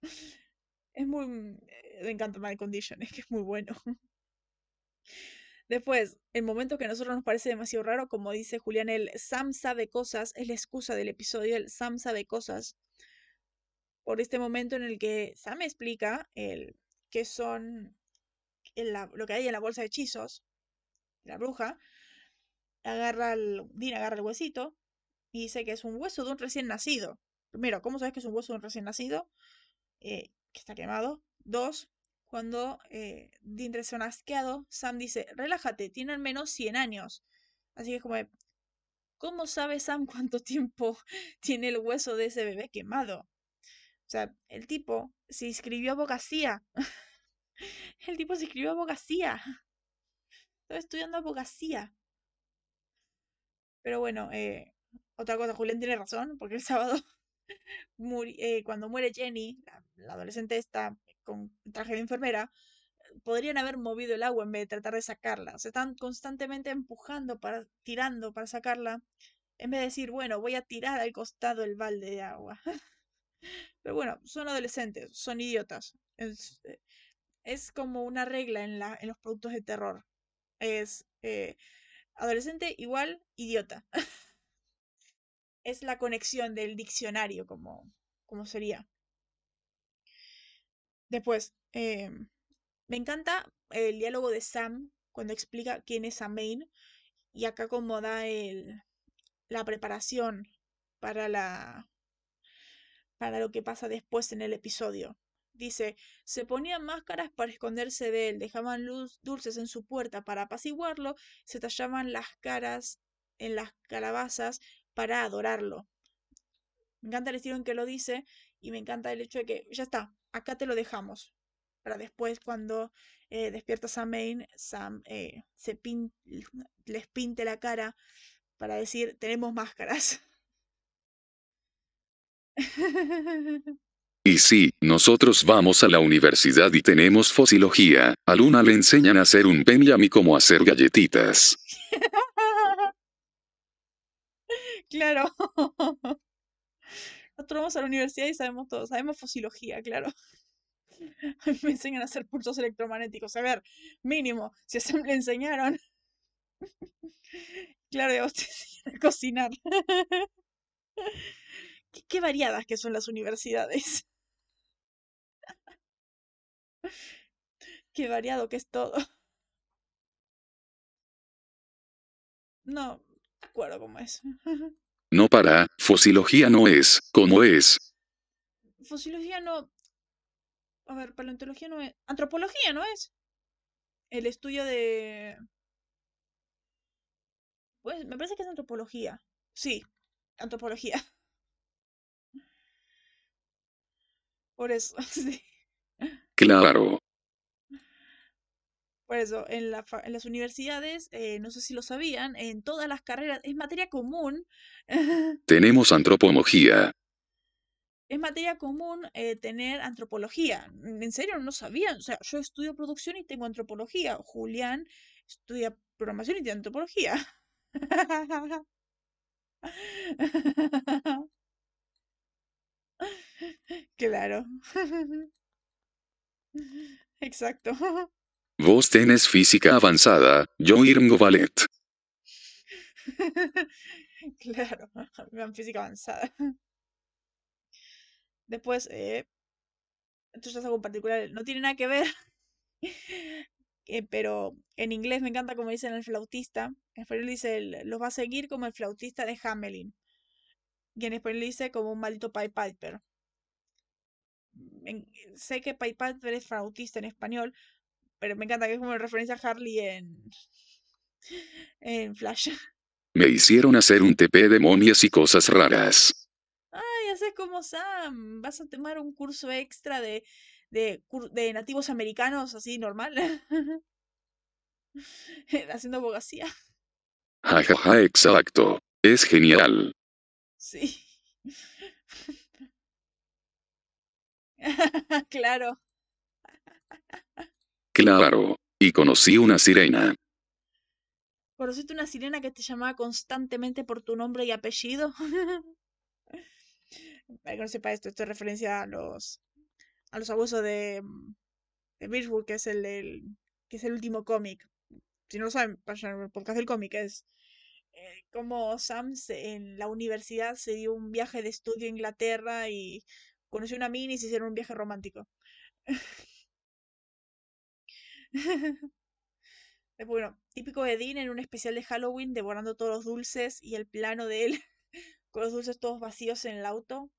Es muy... Me encanta Mind Condition, es que es muy bueno. Después, el momento que a nosotros nos parece demasiado raro, como dice Julián, el Sam sabe cosas, es la excusa del episodio, el Sam sabe cosas. Por este momento en el que Sam explica el, qué son lo que hay en la bolsa de hechizos, la bruja, agarra el, Dean agarra el huesito y dice que es un hueso de un recién nacido. Primero, ¿cómo sabes que es un hueso de un recién nacido? Eh, que está quemado. Dos, cuando eh, Dean Sam dice, relájate, tiene al menos 100 años. Así que es como, ¿cómo sabe Sam cuánto tiempo tiene el hueso de ese bebé quemado? O sea, el tipo se inscribió a abogacía. el tipo se inscribió a abogacía. Estaba estudiando abogacía. Pero bueno, eh, otra cosa, Julián tiene razón, porque el sábado, eh, cuando muere Jenny, la, adolescente esta con traje de enfermera, podrían haber movido el agua en vez de tratar de sacarla. Se están constantemente empujando, para, tirando para sacarla, en vez de decir, bueno, voy a tirar al costado el balde de agua. Pero bueno, son adolescentes, son idiotas. Es, eh, como una regla en, la, en los productos de terror. Es adolescente igual idiota. es la conexión del diccionario, como, como sería. Después, em, me encanta el diálogo de Sam cuando explica quién es Amain y acá como da el, la preparación para la para lo que pasa después en el episodio. Dice, se ponían máscaras para esconderse de él, dejaban luz dulces en su puerta para apaciguarlo, se tallaban las caras en las calabazas para adorarlo. Me encanta el estilo en que lo dice y me encanta el hecho de que ya está, acá te lo dejamos. Para después, cuando eh, despiertas a Maine, Sam eh, se les pinte la cara para decir: Tenemos máscaras. Y sí, nosotros vamos a la universidad y tenemos fosilogía. A Luna le enseñan a hacer un pen y a mí cómo hacer galletitas. claro. Nosotros vamos a la universidad y sabemos todo, sabemos fosilogía, claro. me enseñan a hacer pulsos electromagnéticos. A ver, mínimo, si a le enseñaron. claro, ya usted a cocinar. qué variadas que son las universidades. Qué variado que es todo. No, de acuerdo cómo es. No para, fosilogía no es, ¿cómo es? Fosilogía no. A ver, paleontología no es. Antropología no es. El estudio de. Pues me parece que es antropología. Sí, antropología. Por eso, sí. Claro. Por eso, en, la, en las universidades, eh, no sé si lo sabían, en todas las carreras, es materia común. Tenemos antropología. Es materia común eh, tener antropología. ¿En serio no sabían? O sea, yo estudio producción y tengo antropología. Julián estudia programación y tiene antropología. Claro. Exacto. Vos tenés física avanzada, yo irmo ballet. claro, vean física avanzada. Después, eh, esto ya es algo particular, no tiene nada que ver, eh, pero en inglés me encanta como dicen el flautista. En español dice, los va a seguir como el flautista de Hamelin. Y en español dice como un maldito Pied Piper sé que PayPal es flautista en español, pero me encanta que es como referencia a Harley en, en Flash. Me hicieron hacer un TP de momias y cosas raras. Ay, haces como Sam. Vas a tomar un curso extra de, de, de nativos americanos, así normal. Haciendo abogacía. Jajaja, exacto. Es genial. Sí. claro. Claro. Y conocí una sirena. ¿Conociste una sirena que te llamaba constantemente por tu nombre y apellido? Para que no sepa esto, esto es referencia a los a los abusos de, de que es el, que es el último cómic. si no lo saben, vayan al podcast del cómic, es eh, como Sam en la universidad se dio un viaje de estudio a Inglaterra y conoció una mini y se hicieron un viaje romántico. Bueno, típico de Dean en un especial de Halloween devorando todos los dulces y el plano de él con los dulces todos vacíos en el auto.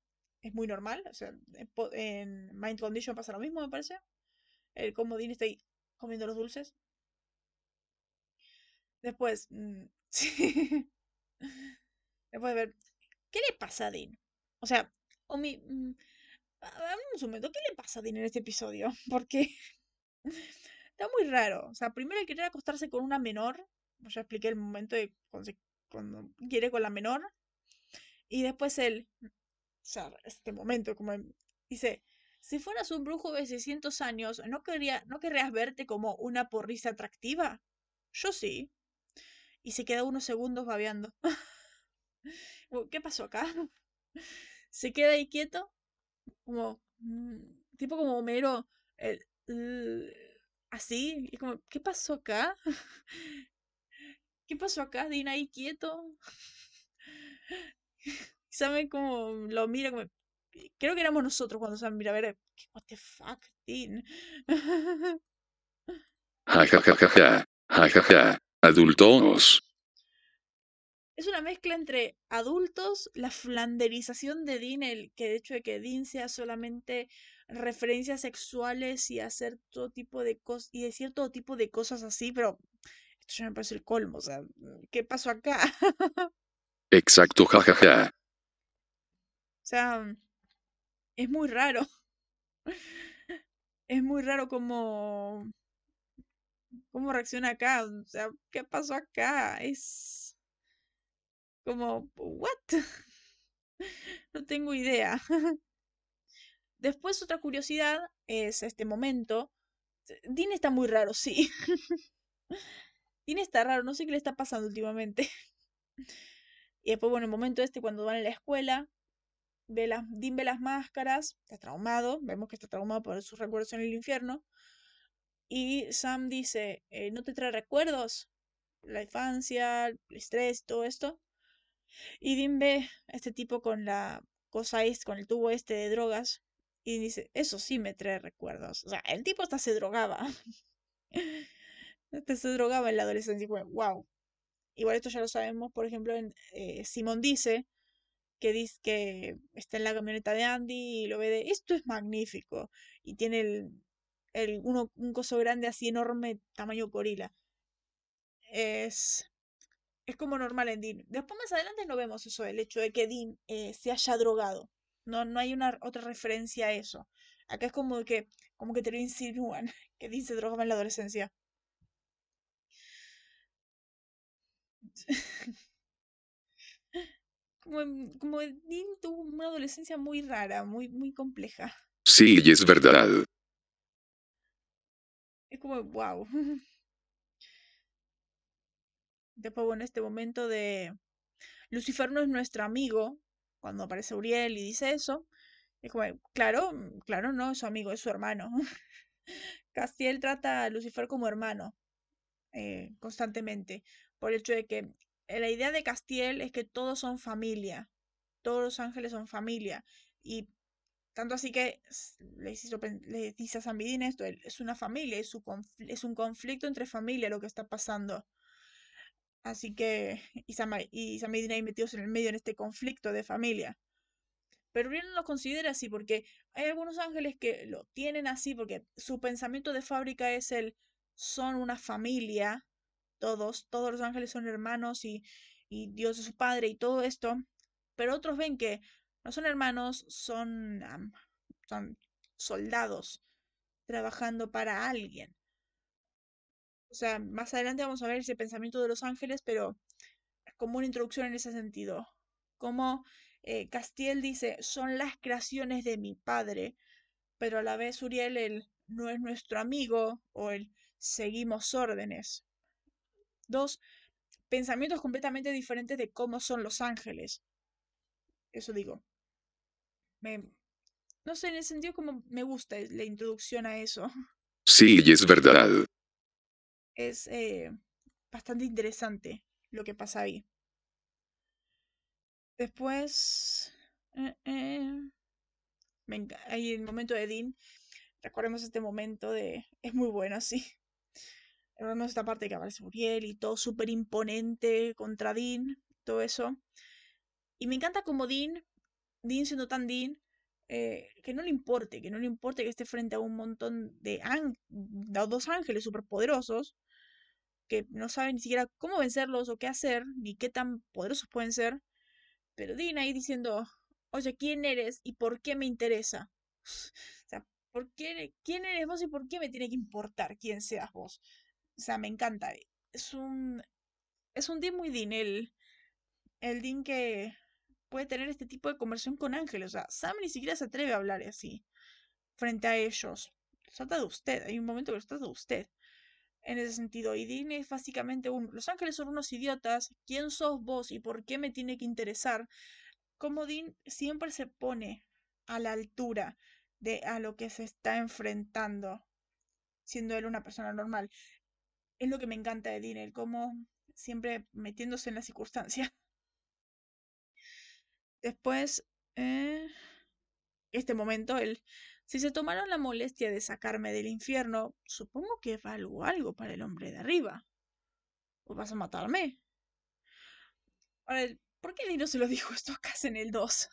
Es muy normal. O sea, en Mind Condition pasa lo mismo, me parece. El como Dean está ahí comiendo los dulces. Después, mm. Después de ver, ¿qué le pasa a Dean? O sea, Omi, mm, un momento, ¿qué le pasa a Dean en este episodio? Porque está muy raro. O sea, primero querer acostarse con una menor. Ya expliqué el momento de cuando, quiere con la menor. Y después él, o sea, este momento, como dice, si fueras un brujo de 600 años, ¿no, quería, ¿no querrías verte como una porrisa atractiva? Yo sí. Y se queda unos segundos babeando. ¿Qué pasó acá? Se queda ahí quieto, como, mm, tipo como mero, el, así, y como, ¿qué pasó acá? ¿Qué pasó acá? Dean ahí quieto. Saben como lo mira como. Creo que éramos nosotros cuando Sam mira a ver. What the fuck, Dean. Ja ja ja ja ja. Ja ja ja. Adultos. Es una mezcla entre adultos, la flanderización de Dean, el que de hecho de que Dean sea solamente referencias sexuales y hacer todo tipo de cosas y decir todo tipo de cosas así, pero esto ya me parece el colmo, o sea, ¿qué pasó acá? Exacto, jajaja. O sea, es muy raro. Es muy raro cómo cómo reacciona acá, o sea, ¿qué pasó acá? Es como what? No tengo idea. Después otra curiosidad es este momento. Dean está muy raro, sí. Dean está raro, no sé qué le está pasando últimamente. Y después, bueno, el momento este, cuando van a la escuela, ve las, Dean ve las máscaras, está traumado, vemos que está traumado por sus recuerdos en el infierno. Y Sam dice, eh, ¿no te trae recuerdos? La infancia, el estrés, todo esto. Y Dean ve a este tipo con la cosa este, con el tubo este de drogas. Y dice, eso sí me trae recuerdos. O sea, el tipo hasta se drogaba. hasta se drogaba en la adolescencia. Y wow. Igual esto ya lo sabemos, por ejemplo, en eh, Simón dice que dice que está en la camioneta de Andy y lo ve de esto es magnífico. Y tiene el, el uno, un coso grande así enorme, tamaño gorila. Es es como normal en Dean. Después más adelante no vemos eso, el hecho de que Dean eh, se haya drogado. No, no hay una otra referencia a eso. Acá es como que, como que te lo insinúan, que Dean se drogaba en la adolescencia. como, como Dean tuvo una adolescencia muy rara, muy, muy compleja. Sí, y es verdad. Es como, wow. Después, bueno, este momento de Lucifer no es nuestro amigo, cuando aparece Uriel y dice eso, es como, claro, claro, no, es su amigo, es su hermano. Castiel trata a Lucifer como hermano eh, constantemente, por el hecho de que la idea de Castiel es que todos son familia, todos los ángeles son familia, y tanto así que le, dice a San Vidin esto, es una familia, es, es un conflicto entre familia lo que está pasando. Así que, y Sam, y Sam y metidos en el medio en este conflicto de familia. Pero Uriel no lo considera así porque hay algunos ángeles que lo tienen así porque su pensamiento de fábrica es el son una familia, todos, todos los ángeles son hermanos y, y Dios es su padre y todo esto, pero otros ven que no son hermanos, son, son soldados trabajando para alguien. O sea, más adelante vamos a ver ese pensamiento de los ángeles, pero como una introducción en ese sentido. Como eh, Castiel dice, son las creaciones de mi padre, pero a la vez Uriel él, no es nuestro amigo o el seguimos órdenes. Dos pensamientos completamente diferentes de cómo son los ángeles. Eso digo. Me, no sé, en el sentido como me gusta la introducción a eso. Sí, y es verdad es, eh, bastante interesante lo que pasa ahí. Después, eh, eh, ahí el momento de Dean. Recordemos este momento de... Es muy bueno, sí. Recordemos esta parte que aparece Uriel y todo súper imponente contra Dean, todo eso. Y me encanta como Dean, Dean siendo tan Dean, eh, que no le importe, que no le importe que esté frente a un montón de, de dos ángeles superpoderosos que no saben ni siquiera cómo vencerlos o qué hacer, ni qué tan poderosos pueden ser. Pero Dean ahí diciendo, oye, ¿quién eres y por qué me interesa? o sea, ¿por qué, ¿quién eres vos y por qué me tiene que importar quién seas vos? O sea, me encanta. Es un, es un Dean muy Dean, el, el Dean que puede tener este tipo de conversación con ángeles. O sea, Sam ni siquiera se atreve a hablar así frente a ellos. trata de usted, hay un momento que se trata de usted en ese sentido. Y Dean es básicamente un, los ángeles son unos idiotas, ¿quién sos vos y por qué me tiene que interesar? Como Dean siempre se pone a la altura de a lo que se está enfrentando, siendo él una persona normal. Es lo que me encanta de Dean, el cómo siempre metiéndose en la circunstancia. Después, eh, este momento, el si se tomaron la molestia de sacarme del infierno, supongo que valgo algo para el hombre de arriba. ¿O vas a matarme? Ahora, ¿por qué no se lo dijo esto acá en el 2?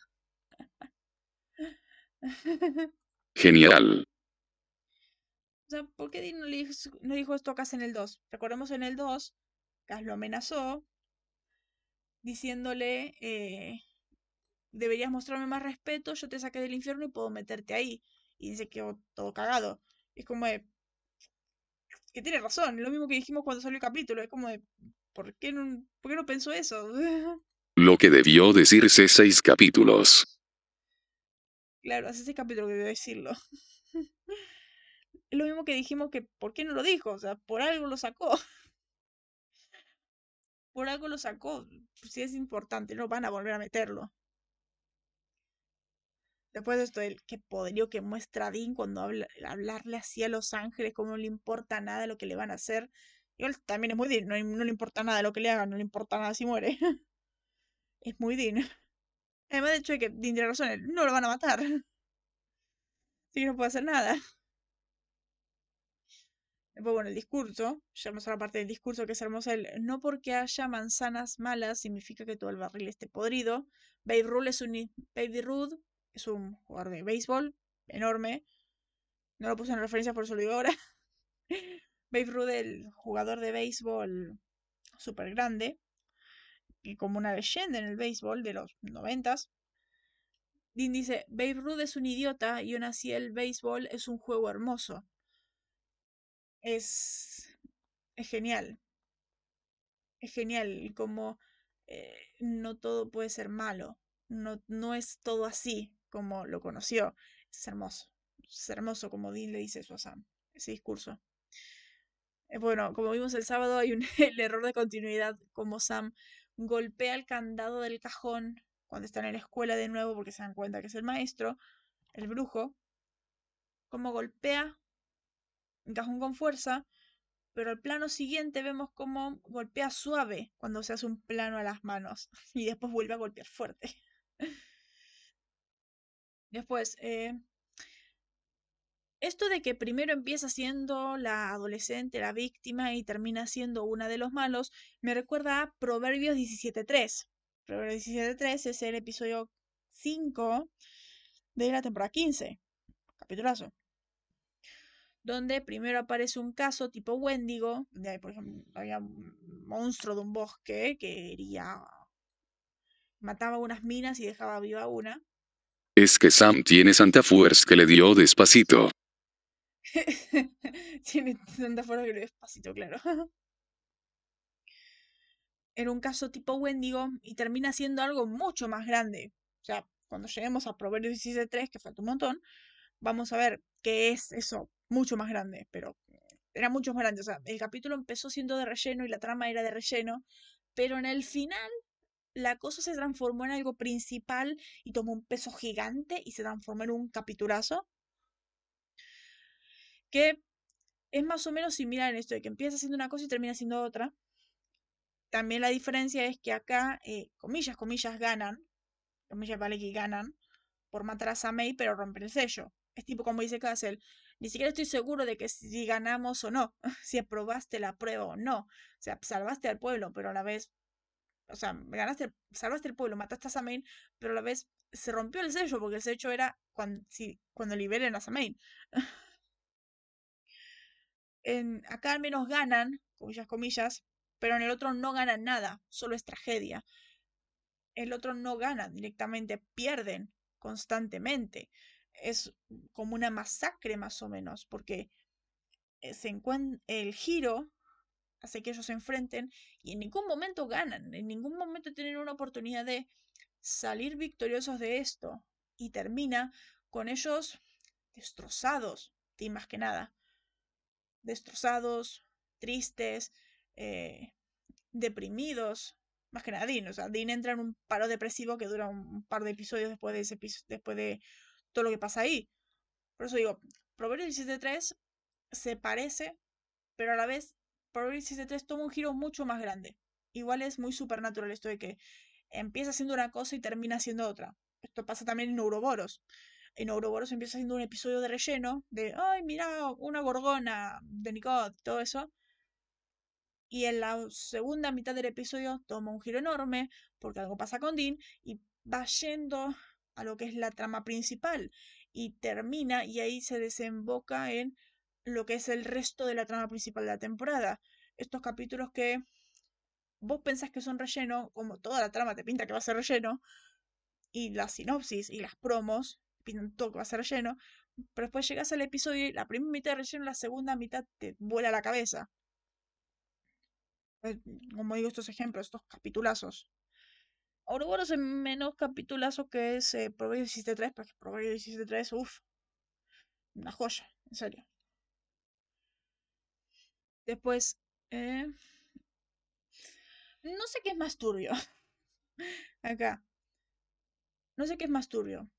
Genial. O sea, ¿por qué no le dijo, esto acá en el 2? Recordemos en el 2, Cas lo amenazó diciéndole, eh, deberías mostrarme más respeto, yo te saqué del infierno y puedo meterte ahí y se quedó todo cagado. Es como de. que tiene razón, lo mismo que dijimos cuando salió el capítulo, es como de. ¿Por qué no, por qué no pensó eso? Lo que debió decirse seis capítulos. Claro, hace seis capítulos que debió decirlo. es lo mismo que dijimos que ¿por qué no lo dijo? O sea, por algo lo sacó. por algo lo sacó. Si es importante, no van a volver a meterlo. Después de esto, el que poderío que muestra Dean cuando habla, hablarle así a los ángeles, como no le importa nada lo que le van a hacer. Igual también es muy Dean, no, le importa nada lo que le hagan, no le importa nada si muere. es muy Dean. Además, de hecho, que Dean tiene razón, no lo van a matar. Así que no puede hacer nada. Después, bueno, el discurso, llegamos a la parte del discurso que es hermosa. El, no porque haya manzanas malas significa que todo el barril esté podrido. Baby Ruth es un, Baby Ruth es un jugador de béisbol enorme. No lo puse en referencia, por eso lo digo ahora. Babe Ruth, el jugador de béisbol súper grande y como una leyenda en el béisbol de los noventas. Dean dice, Babe Ruth es un idiota y aún así el béisbol es un juego hermoso. Es, es genial. Es genial como eh, no todo puede ser malo. No, no es todo así como lo conoció. Es hermoso. Es hermoso como Dean le dice eso a Sam, ese discurso. Eh, bueno, como vimos el sábado, hay un, el error de continuidad, como Sam golpea el candado del cajón cuando están en la escuela de nuevo porque se dan cuenta que es el maestro, el brujo, como golpea el cajón con fuerza, pero al plano siguiente vemos como golpea suave cuando se hace un plano a las manos y después vuelve a golpear fuerte. Después, eh, esto de que primero empieza siendo la adolescente, la víctima, y termina siendo una de los malos, me recuerda a Proverbios 17.3. Proverbios 17.3 es el episodio 5 de la temporada 15. Capitulazo. Donde primero aparece un caso tipo Wendigo, donde hay, por ejemplo, había un monstruo de un bosque que quería. mataba unas minas y dejaba viva una. Es que Sam tiene santa fuerza que le dio despacito. tiene santa fuerza que le dio despacito, claro. Era un caso tipo Wendigo y termina siendo algo mucho más grande. O sea, cuando lleguemos a Proverbios 16.3, que falta un montón, vamos a ver qué es eso mucho más grande, pero era mucho más grande. O sea, el capítulo empezó siendo de relleno y la trama era de relleno, pero en el final la cosa se transformó en algo principal y tomó un peso gigante y se transformó en un capiturazo. Que es más o menos similar en esto de que empieza siendo una cosa y termina siendo otra. también la diferencia es que acá, eh, comillas, comillas, ganan, comillas vale que ganan, por matar a Samei, pero romper el sello. Es tipo como dice Castle, ni siquiera estoy seguro de que si ganamos o no, si aprobaste la prueba o no. O sea, salvaste al pueblo, pero a la vez, o sea, ganaste, salvaste el pueblo, mataste a Samain, pero a la vez se rompió el sello, porque el sello era cuando, si, liberen a Samain. en, acá al menos ganan, comillas, comillas, pero en el otro no ganan nada, solo es tragedia. El otro no gana directamente, pierden constantemente. Es como una masacre más o menos, porque eh, se el giro hace que ellos se enfrenten y en ningún momento ganan, en ningún momento tienen una oportunidad de salir victoriosos de esto. Y termina con ellos destrozados, más que nada. Destrozados, tristes, eh, deprimidos. Más que nada Dean. O sea, Dean entra en un paro depresivo que dura un, par de episodios después de, ese, después de todo lo que pasa ahí. Por eso digo, Proverbios 17.3 se parece, pero a la vez Proverbios 17.3 toma un giro mucho más grande. Igual es muy supernatural esto de que empieza haciendo una cosa y termina haciendo otra. Esto pasa también en Ouroboros. En Ouroboros empieza haciendo un episodio de relleno de, ay, mira, una gorgona de Nicot, todo eso. Y en la segunda mitad del episodio toma un giro enorme porque algo pasa con Dean y va yendo a lo que es la trama principal y termina y ahí se desemboca en lo que es el resto de la trama principal de la temporada. Estos capítulos que vos pensás que son relleno, como toda la trama te pinta que va a ser relleno, y la sinopsis y las promos pintan todo que va a ser relleno, pero después llegas al episodio y la primera mitad de relleno, la segunda mitad te vuela la cabeza. Eh, como digo, estos ejemplos, estos capitulazos. Ouroboros es menos capitulazo que es eh, Proverbio 17.3, porque Proverbio 17.3, uff, una joya, en serio. Después, eh, no sé qué es más turbio. Acá. No sé qué es más turbio.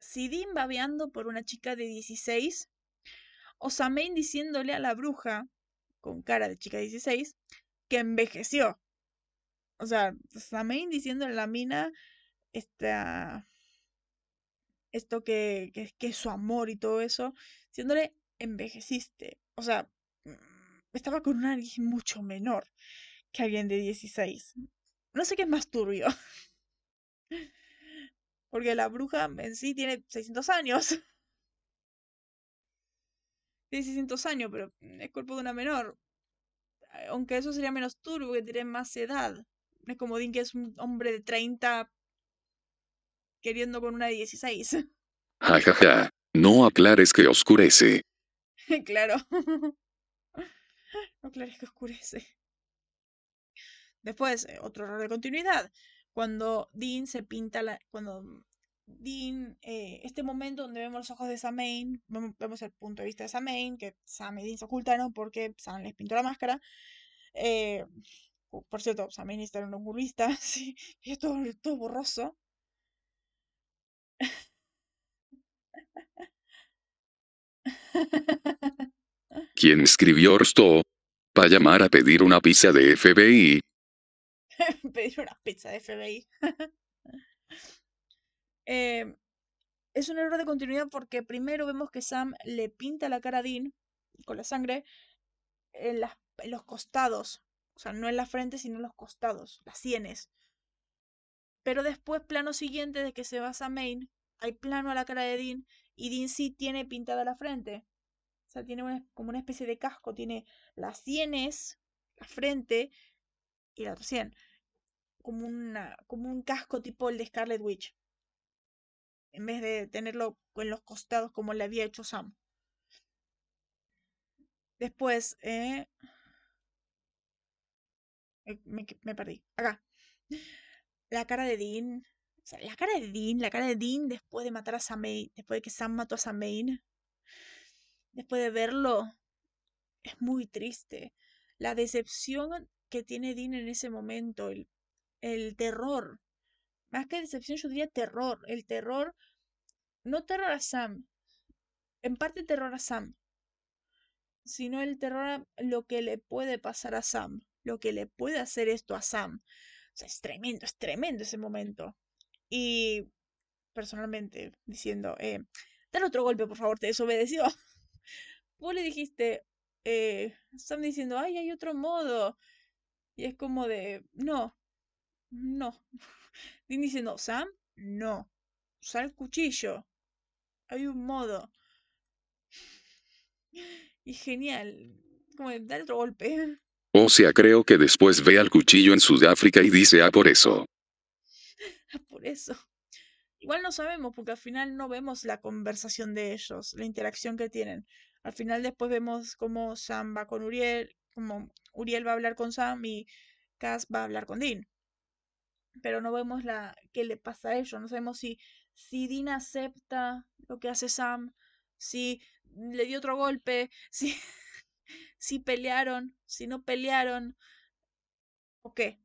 Si Dean babeando por una chica de 16 o Samain diciéndole a la bruja, con cara de chica de 16, que envejeció. O sea, Samain diciéndole a la mina esta, esto que, que, que, es su amor y todo eso, diciéndole envejeciste. O sea, estaba con una nariz mucho menor que alguien de 16. No sé qué es más turbio. Porque la bruja en sí tiene 600 años. Tiene 600 años, pero es cuerpo de una menor. Aunque eso sería menos turbio, que tiene más edad. Es como Dean que es un hombre de 30 queriendo con una de 16. Jajaja. No aclares que oscurece. claro. No aclares que oscurece. Después, eh, otro error de continuidad. Cuando Dean se pinta la. Cuando Dean. Eh, este momento donde vemos los ojos de Samain. Vemos el punto de vista de Samain. Que Sam y Dean se ocultaron porque Sam les pintó la máscara. Eh, por cierto, Samain está en un oculista. Sí, y es todo, todo borroso. ¿Quién escribió esto? Para llamar a pedir una pizza de FBI. pedir una pizza de FBI. Em, es un error de continuidad porque primero vemos que Sam le pinta la cara a Dean con la sangre en, los costados. O sea, no en la frente, sino en los costados, las sienes. Pero después, plano siguiente de que se va a Main, hay plano a la cara de Dean y Dean sí tiene pintada la frente. O sea, tiene como una especie de casco. Tiene las sienes, la frente y la otra sien como, una, como un casco tipo el de Scarlet Witch. En vez de tenerlo en los costados como le había hecho Sam. Después, eh, me, me, perdí. Acá. La cara de Dean. O sea, la cara de Dean, la cara de Dean después de matar a Sam, después de que Sam mató a Sam después de verlo, es muy triste. La decepción que tiene Dean en ese momento, el el terror. Más que decepción, yo diría terror. El terror, no terror a Sam, en parte terror a Sam, sino el terror a lo que le puede pasar a Sam. lo que le puede hacer esto a Sam. O sea, es tremendo, es tremendo ese momento. Y personalmente, diciendo, eh, dale otro golpe, por favor, te desobedeció. Vos le dijiste, eh, Sam diciendo, ay, hay otro modo. Y es como de, no, no. Dean diciendo, Sam, no. Usa el cuchillo. Hay un modo. Y genial. Como de, dale otro golpe. O sea, creo que después ve al cuchillo en Sudáfrica y dice, ah, por eso. Por eso. Igual no sabemos, porque al final no vemos la conversación de ellos, la interacción que tienen. Al final después vemos cómo Sam va con Uriel, como Uriel va a hablar con Sam y Cass va a hablar con Dean. Pero no vemos la qué le pasa a ellos, no sabemos si, si Dean acepta lo que hace Sam, si le dio otro golpe, si, si pelearon, si no pelearon, o qué.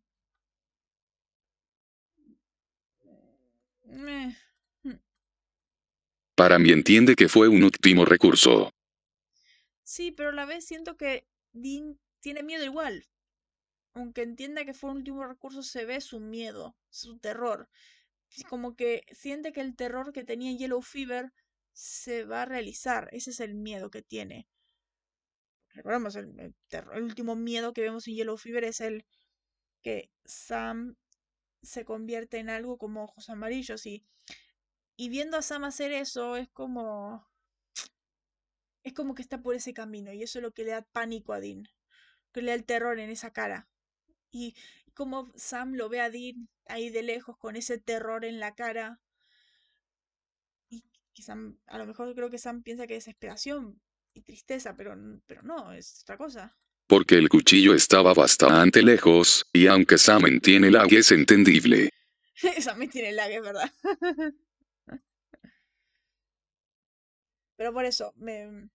Eh, hmm. Para mí entiende que fue un último recurso. Sí, pero a la vez siento que Dean tiene miedo igual. Aunque entienda que fue un último recurso, se ve su miedo, su terror. Como que siente que el terror que tenía en Yellow Fever se va a realizar. Ese es el miedo que tiene. Recordemos, el, el terror- el último miedo que vemos en Yellow Fever es el que Sam se convierte en algo como ojos amarillos y, y viendo a Sam hacer eso es como es como que está por ese camino y eso es lo que le da pánico a Dean, que le da el terror en esa cara. Y como Sam lo ve a Dean ahí de lejos con ese terror en la cara y Sam, a lo mejor creo que Sam piensa que es desesperación y tristeza, pero, pero no, es otra cosa. Porque el cuchillo estaba bastante lejos, y aunque Sam tiene lag es entendible. Sam me tiene lag, es verdad. Pero por eso, me,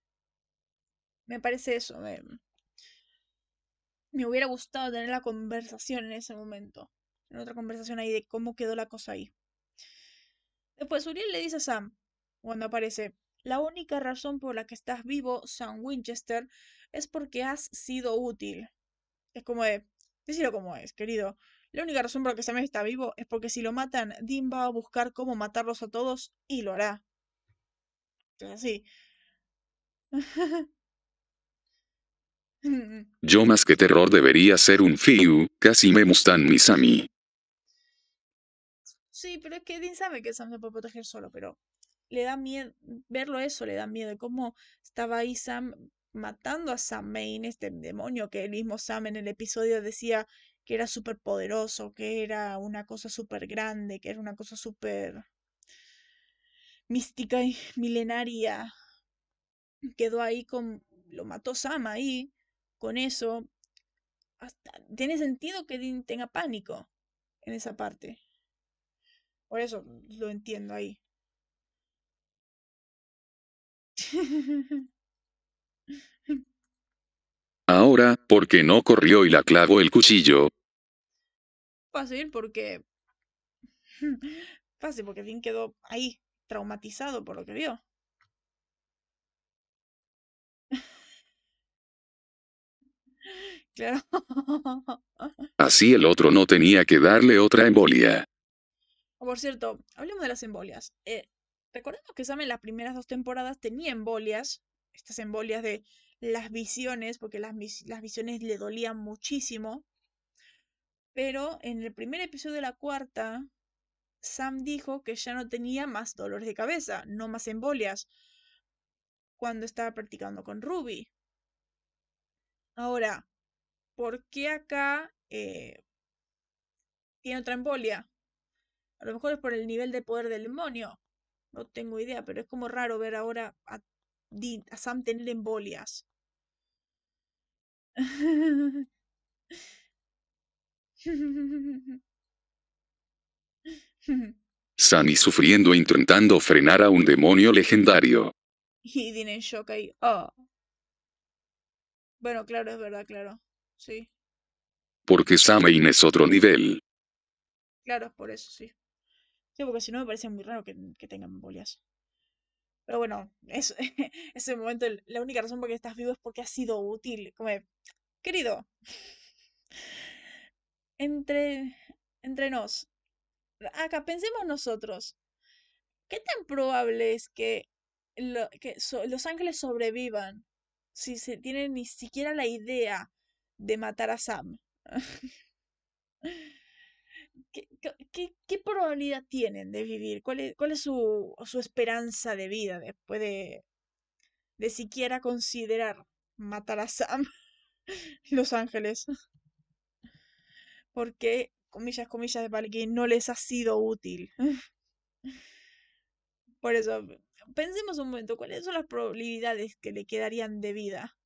me parece eso, me, me hubiera gustado tener la conversación en ese momento. En otra conversación ahí de cómo quedó la cosa ahí. Después Uriel le dice a Sam, cuando aparece, la única razón por la que estás vivo, Sam Winchester, es porque has sido útil. Es como de, decirlo como es, querido. La única razón por la que Sam está vivo es porque si lo matan, Dean va a buscar cómo matarlos a todos y lo hará. Es así. Yo más que terror debería ser un fiu, casi me gustan mis a mí. Sí, pero es que Dean sabe que Sam se puede proteger solo, pero le da miedo, verlo eso le da miedo, cómo estaba ahí Sam matando a Sam Main, este demonio que el mismo Sam en el episodio decía que era súper poderoso, que era una cosa súper grande, que era una cosa súper mística y milenaria. Quedó ahí con, lo mató Sam ahí, con eso. Tiene sentido que Dean tenga pánico en esa parte. Por eso lo entiendo ahí. Ahora, ¿por qué no corrió y la clavó el cuchillo? Fácil porque. Fácil porque Dean quedó ahí, traumatizado por lo que vio. Claro. Así el otro no tenía que darle otra embolia. Oh, Por cierto, hablemos de las embolias. Eh, recordemos que Sam en las primeras dos temporadas tenía embolias, estas embolias de las visiones, porque las, las visiones le dolían muchísimo. Pero en el primer episodio de la cuarta, Sam dijo que ya no tenía más dolores de cabeza, no más embolias, cuando estaba practicando con Ruby. Ahora, ¿por qué acá eh, tiene otra embolia? A lo mejor es por el nivel de poder del demonio. No tengo idea, pero es como raro ver ahora a, A Sam tener embolias. Sunny sufriendo intentando frenar a un demonio legendario. Y Dean en shock ahí. Oh. Bueno, claro, es verdad, claro. Sí, Porque Samain es otro nivel. claro, es por eso, sí. Sí, porque si no me parece muy raro que, que tengan embolias. Pero bueno, eso, ese momento, la única razón por que estás vivo es porque has sido útil. Como, querido, Entre, entre nos, acá pensemos nosotros, ¿qué tan probable es que, lo- que los ángeles sobrevivan si se tienen ni siquiera la idea de matar a Sam? ¿Qué, qué, qué- probabilidad tienen de vivir? ¿Cuál es, cuál es su, su esperanza de vida después de, de siquiera considerar matar a Sam, Los Ángeles? Porque, comillas, comillas, de para que no les ha sido útil. Por eso, pensemos un momento, ¿cuáles son las probabilidades que le quedarían de vida?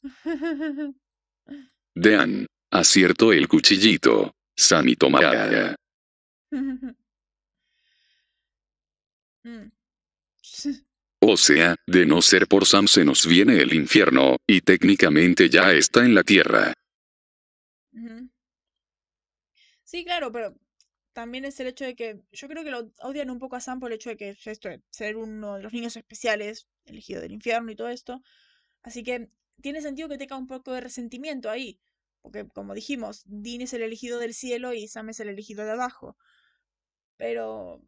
Dean. Acierto el cuchillito. Sammy tomará. Mm. O sea, de no ser por Sam se nos viene el infierno, y técnicamente ya está en la tierra. Sí, claro, pero también es el hecho de que yo creo que lo odian un poco a Sam por el hecho de que es esto de ser uno de los niños especiales, elegido del infierno y todo esto. Así que tiene sentido que tenga un poco de resentimiento ahí. Porque como dijimos, Dean es el elegido del cielo y Sam es el elegido de abajo. Pero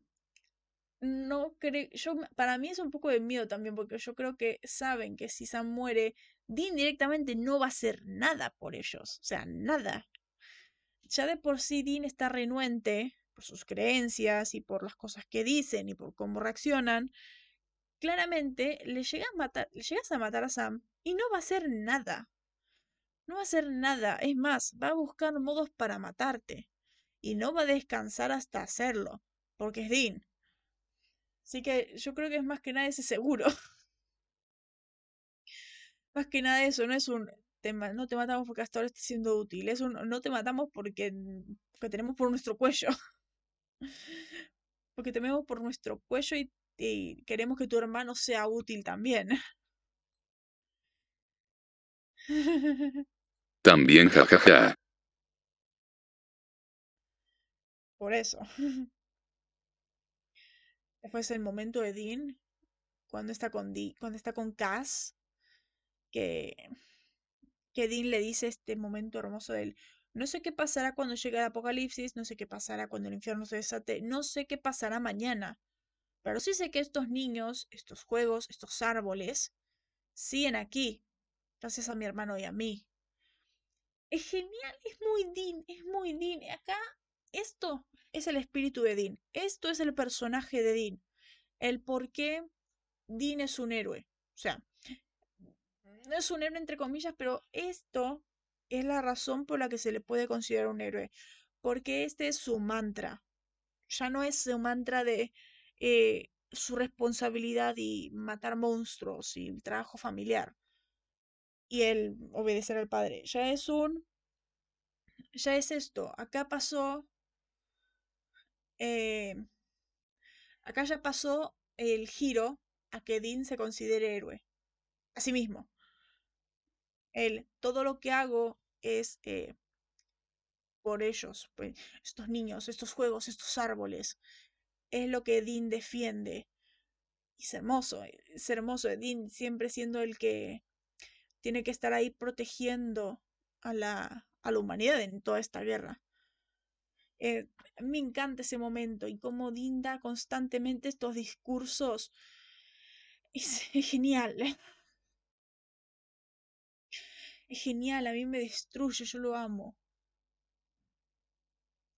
no creo, yo para mí es un poco de miedo también, porque yo creo que saben que si Sam muere, Dean directamente no va a hacer nada por ellos. O sea, nada. Ya de por sí Dean está renuente por sus creencias y por las cosas que dicen y por cómo reaccionan. Claramente le llegas a matar, le llegas a matar a Sam y no va a hacer nada. No va a hacer nada. Es más, va a buscar modos para matarte. Y no va a descansar hasta hacerlo. Porque es Dean. Así que yo creo que es más que nada ese seguro. más que nada eso, no es un te no te matamos porque hasta ahora está siendo útil. Es un no te matamos porque, porque tenemos por nuestro cuello. porque tememos por nuestro cuello y, y queremos que tu hermano sea útil también. También jajaja. Por eso. Después el momento de Dean, cuando está con Di- cuando está con Cass, que, que Dean le dice este momento hermoso del no sé qué pasará cuando llegue el apocalipsis, no sé qué pasará cuando el infierno se desate, no sé qué pasará mañana, pero sí sé que estos niños, estos juegos, estos árboles, siguen aquí, gracias a mi hermano y a mí. Es genial, es muy Dean, es muy Dean. Acá, esto es el espíritu de Dean, esto es el personaje de Dean, el por qué Dean es un héroe. O sea, no es un héroe entre comillas, pero esto es la razón por la que se le puede considerar un héroe. Porque este es su mantra. Ya no es su mantra de eh, su responsabilidad y matar monstruos y el trabajo familiar y el obedecer al padre. Ya es un. Ya es esto. Acá pasó. Eh, acá ya pasó el giro a que Dean se considere héroe. Así mismo. El todo lo que hago es eh, por ellos, pues, estos niños, estos juegos, estos árboles. Es lo que Dean defiende. Y es hermoso, es hermoso. Dean siempre siendo el que tiene que estar ahí protegiendo a la, a la humanidad en toda esta guerra. Eh, me encanta ese momento y cómo Dean da constantemente estos discursos. Es, genial. Es genial, a mí me destruye, yo lo amo.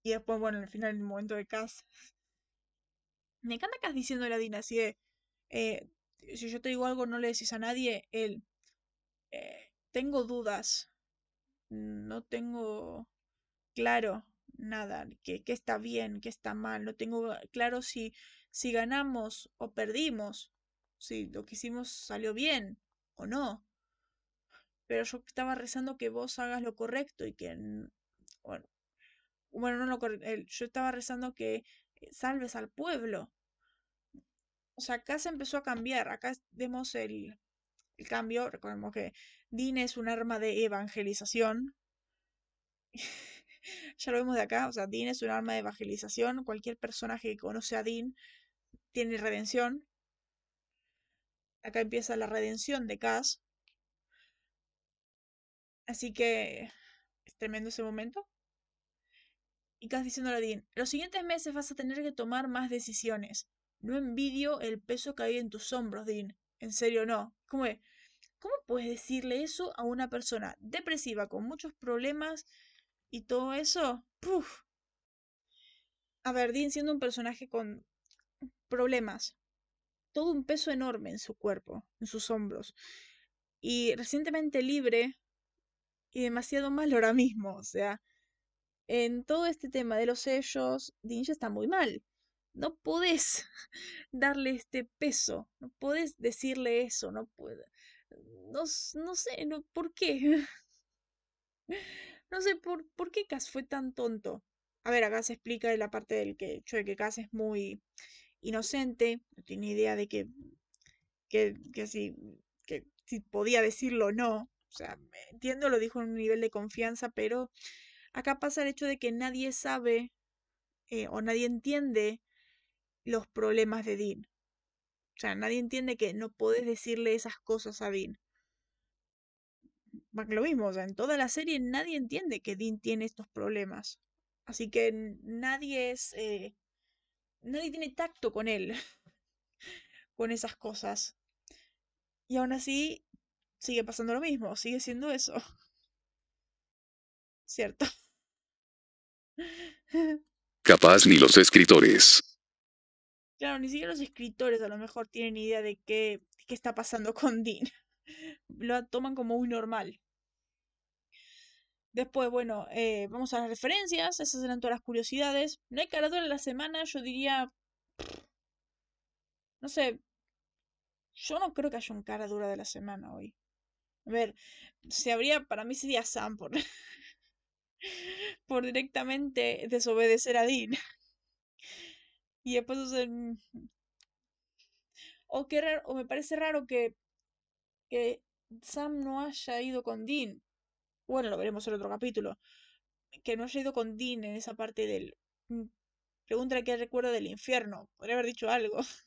Y después, bueno, al final, el momento de Cass. Me encanta Cass diciéndole a así de, eh, si yo te digo algo no le decís a nadie, él, eh, tengo dudas, no tengo claro nada, que, que está bien, que está mal, no tengo claro si, si ganamos o perdimos, si lo que hicimos salió bien o no, pero yo estaba rezando que vos hagas lo correcto y que, bueno, bueno, no lo correcto, yo estaba rezando que eh, salves al pueblo. O sea, acá se empezó a cambiar, acá vemos el, el cambio, recordemos que Dean es un arma de evangelización. ya lo vemos de acá, o sea, Dean es un arma de evangelización. Cualquier personaje que conoce a Dean tiene redención. Acá empieza la redención de Cass. Así que es tremendo ese momento. Y Cass diciéndole a Dean, los siguientes meses vas a tener que tomar más decisiones. No envidio el peso que hay en tus hombros, Dean. En serio, no. ¿Cómo, ¿Cómo puedes decirle eso a una persona depresiva con muchos problemas y todo eso? Puf. A ver, Dean siendo un personaje con problemas, todo un peso enorme en su cuerpo, en sus hombros, y recientemente libre y demasiado mal ahora mismo, o sea, en todo este tema de los sellos, Dean ya está muy mal. No podés darle este peso, no podés decirle eso, no puede. No, no sé, no, ¿por qué? no sé por, por qué Cass fue tan tonto. A ver, acá se explica la parte del que hecho de que Cass es muy inocente, no tiene idea de que, que, que, si, que si podía decirlo o no. O sea, entiendo, lo dijo en un nivel de confianza, pero acá pasa el hecho de que nadie sabe eh, o nadie entiende los problemas de Dean. O sea, nadie entiende que no podés decirle esas cosas a Dean. Lo mismo, o sea, en toda la serie nadie entiende que Dean tiene estos problemas. Así que nadie es. Eh, nadie tiene tacto con él. con esas cosas. Y aún así, sigue pasando lo mismo, sigue siendo eso. ¿Cierto? Capaz ni los escritores. Claro, ni siquiera los escritores a lo mejor tienen idea de qué, qué está pasando con Dean. Lo toman como muy normal. Después, bueno, eh, vamos a las referencias. Esas eran todas las curiosidades. No hay caradura de la semana, yo diría. No sé. Yo no creo que haya un cara dura de la semana hoy. A ver, se habría, para mí sería Sam por, por directamente desobedecer a Dean. Y después, o sea, o, qué raro, o me parece raro que, que Sam no haya ido con Dean. Bueno, lo veremos en otro capítulo. Que no haya ido con Dean en esa parte del... Mm, Pregúntale qué recuerdo del infierno. Podría haber dicho algo.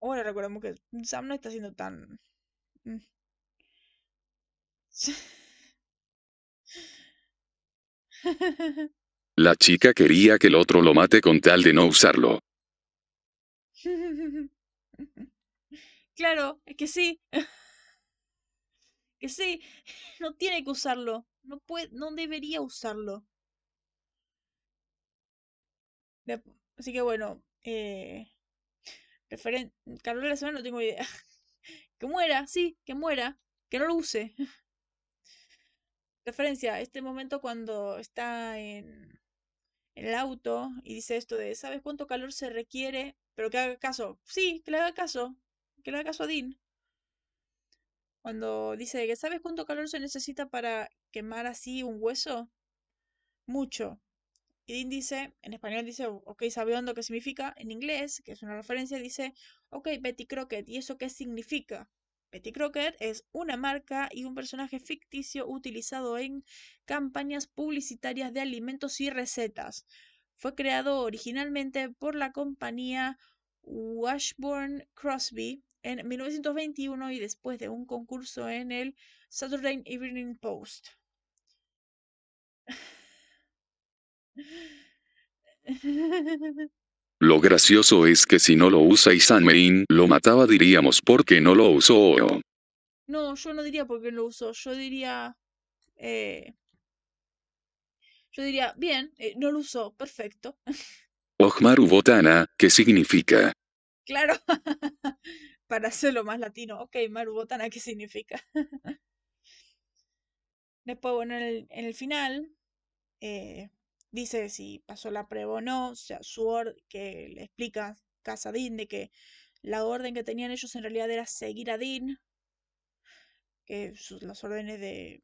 Bueno, recordemos que Sam no está siendo tan... Mm. La chica quería que el otro lo mate con tal de no usarlo. Claro, es que sí. Que sí, no tiene que usarlo. No puede, no debería usarlo. Así que bueno, eh, Carlos de la semana no tengo idea. que muera, sí, que muera, que no lo use. Referencia, este momento cuando está en, el auto y dice esto de, ¿sabes cuánto calor se requiere? Pero que haga caso. Sí, que le haga caso. Que le haga caso a Dean. Cuando dice que, ¿sabes cuánto calor se necesita para quemar así un hueso? Mucho. Y Dean dice, en español dice, ok, sabiendo qué significa. En inglés, que es una referencia, dice, ok, Betty Crockett. ¿Y eso qué significa? Betty Crockett es una marca y un personaje ficticio utilizado en campañas publicitarias de alimentos y recetas. Fue creado originalmente por la compañía Washburn Crosby en 1921 y después de un concurso en el Saturday Evening Post. Lo gracioso es que si no lo usa Main lo mataba diríamos porque no lo usó. No, yo no diría porque no lo usó, yo diría... Eh, yo diría, bien, eh, no lo usó, perfecto. Ojmaru Botana, ¿qué significa? Claro, para hacerlo más latino. Ok, Marubotana, ¿qué significa? Después, bueno, en el, final, eh, dice si pasó la prueba o no, o sea, su orden que le explica Casadín de que la orden que tenían ellos en realidad era seguir a Dean, que las órdenes de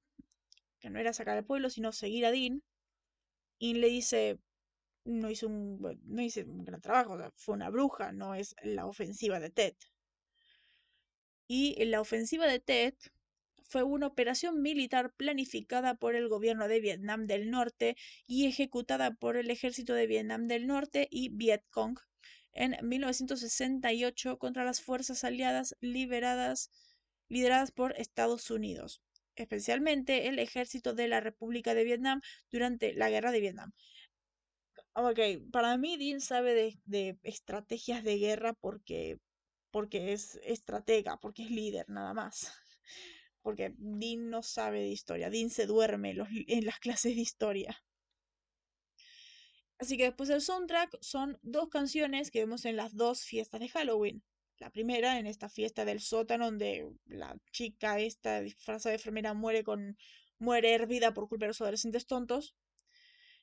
que no era sacar al pueblo, sino seguir a Dean, y le dice, no hizo un, no un gran trabajo, fue una bruja, no es la ofensiva de Ted. Y la ofensiva de Ted fue una operación militar planificada por el gobierno de Vietnam del Norte y ejecutada por el ejército de Vietnam del Norte y Vietcong en 1968 contra las fuerzas aliadas liberadas, lideradas por Estados Unidos. especialmente el ejército de la República de Vietnam durante la guerra de Vietnam. Ok, para mí Dean sabe de, de estrategias de guerra porque, porque es estratega, porque es líder, nada más. Porque Dean no sabe de historia, Dean se duerme en, las clases de historia. Así que después del soundtrack son dos canciones que vemos en las dos fiestas de Halloween. La primera en esta fiesta del sótano donde la chica esta disfrazada de enfermera muere con muere hervida por culpa de los adolescentes tontos.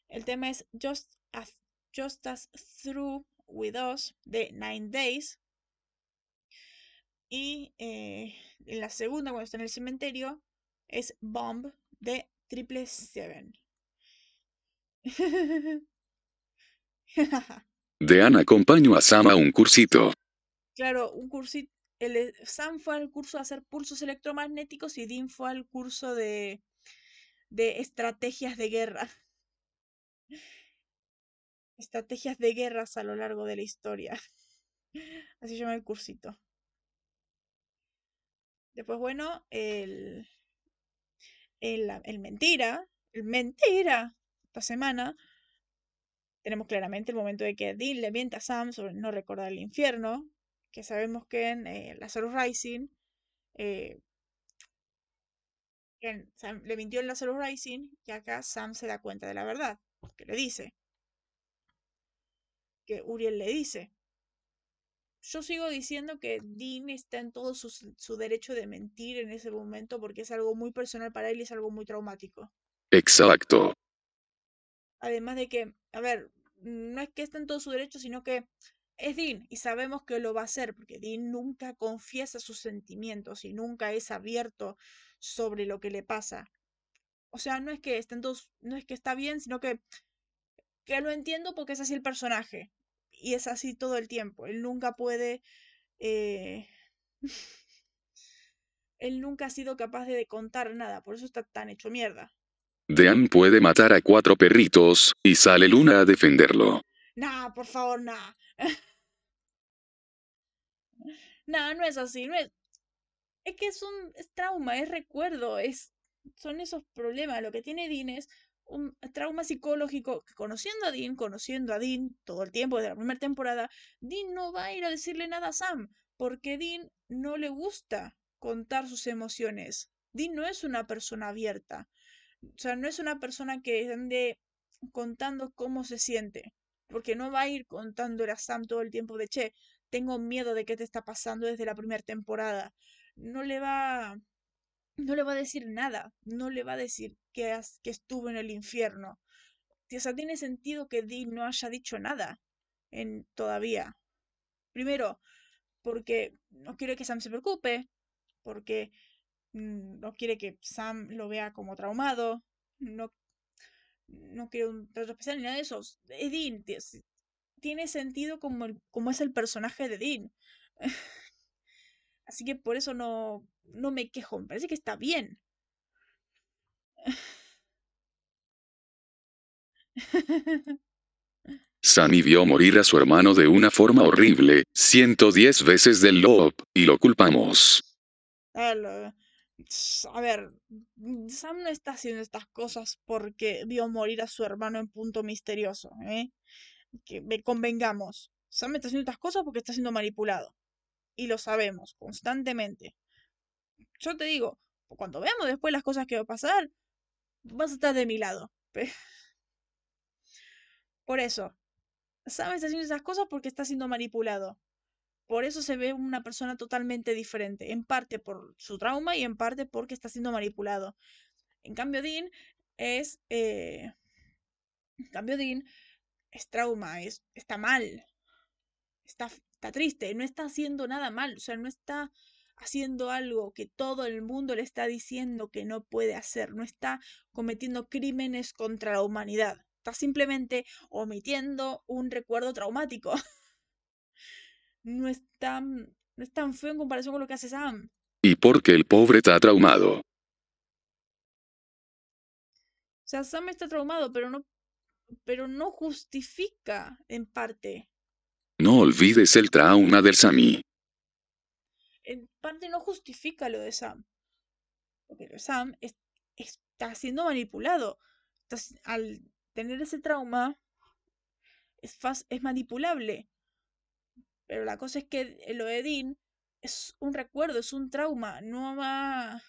El tema es Just as, Just as Through With Us de Nine Days. Y eh, en la segunda, cuando está en el cementerio, es Bomb de Triple Seven. Dean acompañó a Sam a un cursito. Claro, un cursito. El, de- Sam fue al curso de hacer pulsos electromagnéticos y Dean fue al curso de, de estrategias de guerra. Estrategias de guerras a lo largo de la historia. Así se llama el cursito. Después, bueno, el, el, el mentira. El mentira. Esta semana tenemos claramente el momento de que Dean le miente a Sam sobre no recordar el infierno. Que sabemos que en eh, Lazarus Rising eh, le mintió en Lazarus Rising y acá Sam se da cuenta de la verdad, que le dice, que Uriel le dice. Yo sigo diciendo que Dean está en todo su, su derecho de mentir en ese momento porque es algo muy personal para él y es algo muy traumático. Exacto. Además de que, a ver, no es que esté en todo su derecho, sino que es Dean y sabemos que lo va a hacer porque Dean nunca confiesa sus sentimientos y nunca es abierto sobre lo que le pasa. O sea, no es que esté en todo, no es que está bien, sino que que lo entiendo porque es así el personaje. Y es así todo el tiempo. Él nunca puede. eh, él nunca ha sido capaz de contar nada. Por eso está tan hecho mierda. Dean puede matar a cuatro perritos, y sale Luna a defenderlo. Nah, por favor, nah. nah, no es así. No es... es que es un es trauma, es recuerdo. Es, son esos problemas. Lo que tiene Dean es un trauma psicológico que conociendo a Dean, conociendo a Dean todo el tiempo desde la primera temporada, Dean no va a ir a decirle nada a Sam, porque Dean no le gusta contar sus emociones. Dean no es una persona abierta. O sea, no es una persona que ande contando cómo se siente, porque no va a ir contándole a Sam todo el tiempo de, che, tengo miedo de qué te está pasando desde la primera temporada. No le va no le va a decir nada, no le va a decir que, estuvo en el infierno. Tiene sentido que Dean no haya dicho nada en, todavía. Primero, porque no quiere que Sam se preocupe, porque mm, no quiere que Sam lo vea como traumado, no, no quiere un trato especial ni nada de eso. Es Dean, tiene sentido como, como es el personaje de Dean. Así que por eso no, no me quejo, me parece que está bien. Sammy vio morir a su hermano de una forma horrible, 110 veces del Lob, y lo culpamos. A ver, a Sam no está haciendo estas cosas porque vio morir a su hermano en punto misterioso, ¿eh? Que ve- convengamos. Sam está haciendo estas cosas porque está siendo manipulado. Y lo sabemos constantemente. Yo te digo, cuando veamos después las cosas que va a pasar, vas a estar de mi lado. Por eso, Sam está haciendo esas cosas porque está siendo manipulado. Por eso se ve una persona totalmente diferente, en parte por su trauma y en parte porque está siendo manipulado. En cambio, Dean es. eh, en cambio, Dean es trauma, es, está mal, está, está triste, no está haciendo nada mal, o sea, no está haciendo algo que todo el mundo le está diciendo que no puede hacer, no está cometiendo crímenes contra la humanidad, está simplemente omitiendo un recuerdo traumático. No es tan, no es tan feo en comparación con lo que hace Sam. Y porque el pobre está traumado. O sea, Sam está traumado, pero no, pero no justifica en parte. No olvides el trauma del Sammy. En parte no justifica lo de Sam. Porque Sam está siendo manipulado. Al tener ese trauma, es, es manipulable. Pero la cosa es que el Oedin es un recuerdo, es un trauma. No ha,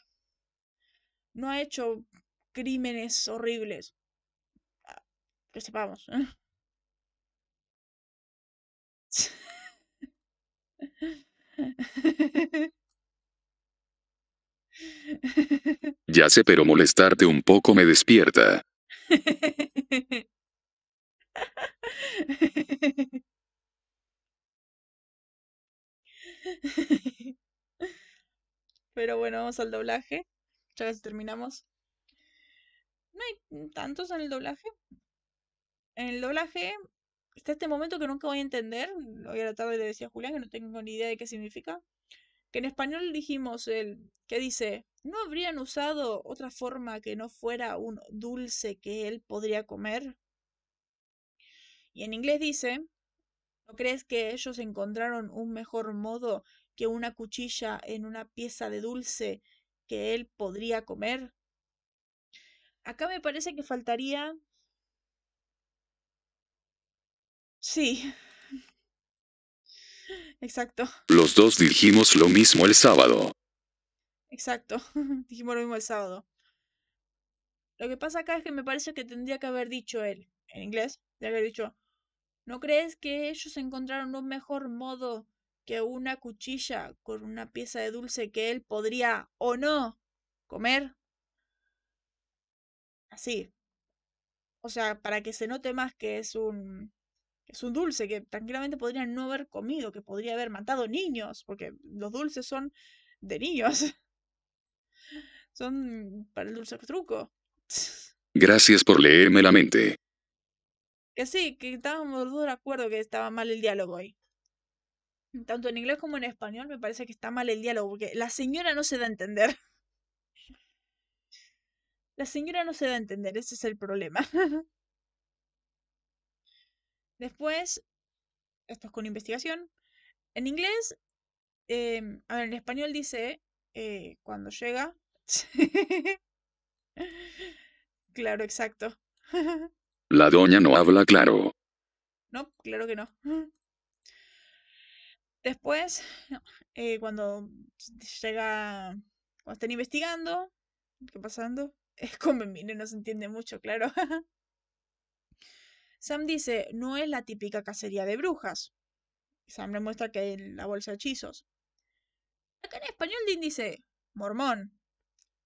no ha hecho crímenes horribles. Ah, que sepamos. Ya sé, pero molestarte un poco me despierta. Pero bueno, vamos al doblaje. Ya casi terminamos. No hay tantos en el doblaje. En el doblaje está este momento que nunca voy a entender. Hoy a la tarde le decía a Julián que no tengo ni idea de qué significa. Que en español dijimos el que dice, ¿no habrían usado otra forma que no fuera un dulce que él podría comer? Y en inglés dice, ¿no crees que ellos encontraron un mejor modo que una cuchilla en una pieza de dulce que él podría comer? Acá me parece que faltaría... Sí. Exacto. Los dos dijimos lo mismo el sábado. Exacto. dijimos lo mismo el sábado. Lo que pasa acá es que me parece que tendría que haber dicho él, en inglés, que haber dicho, ¿no crees que ellos encontraron un mejor modo que una cuchilla con una pieza de dulce que él podría o no comer? Así. O sea, para que se note más que es un es un dulce que tranquilamente podrían no haber comido, que podría haber matado niños, porque los dulces son de niños. son para el dulce truco. Gracias por leerme la mente. Que sí, que estábamos de acuerdo que estaba mal el diálogo ahí. Tanto en inglés como en español me parece que está mal el diálogo, porque la señora no se da a entender. La señora no se da a entender, ese es el problema. Después, esto es con investigación. En inglés, em, a ver, en español dice eh, cuando llega. claro, exacto. La doña no habla claro. No, claro que no. Después, eh, cuando llega, cuando están investigando, ¿qué pasando? Es como mire, no se entiende mucho, claro. Sam dice, no es la típica cacería de brujas. Sam le muestra que hay la bolsa de hechizos. Acá en español Dean dice, mormón.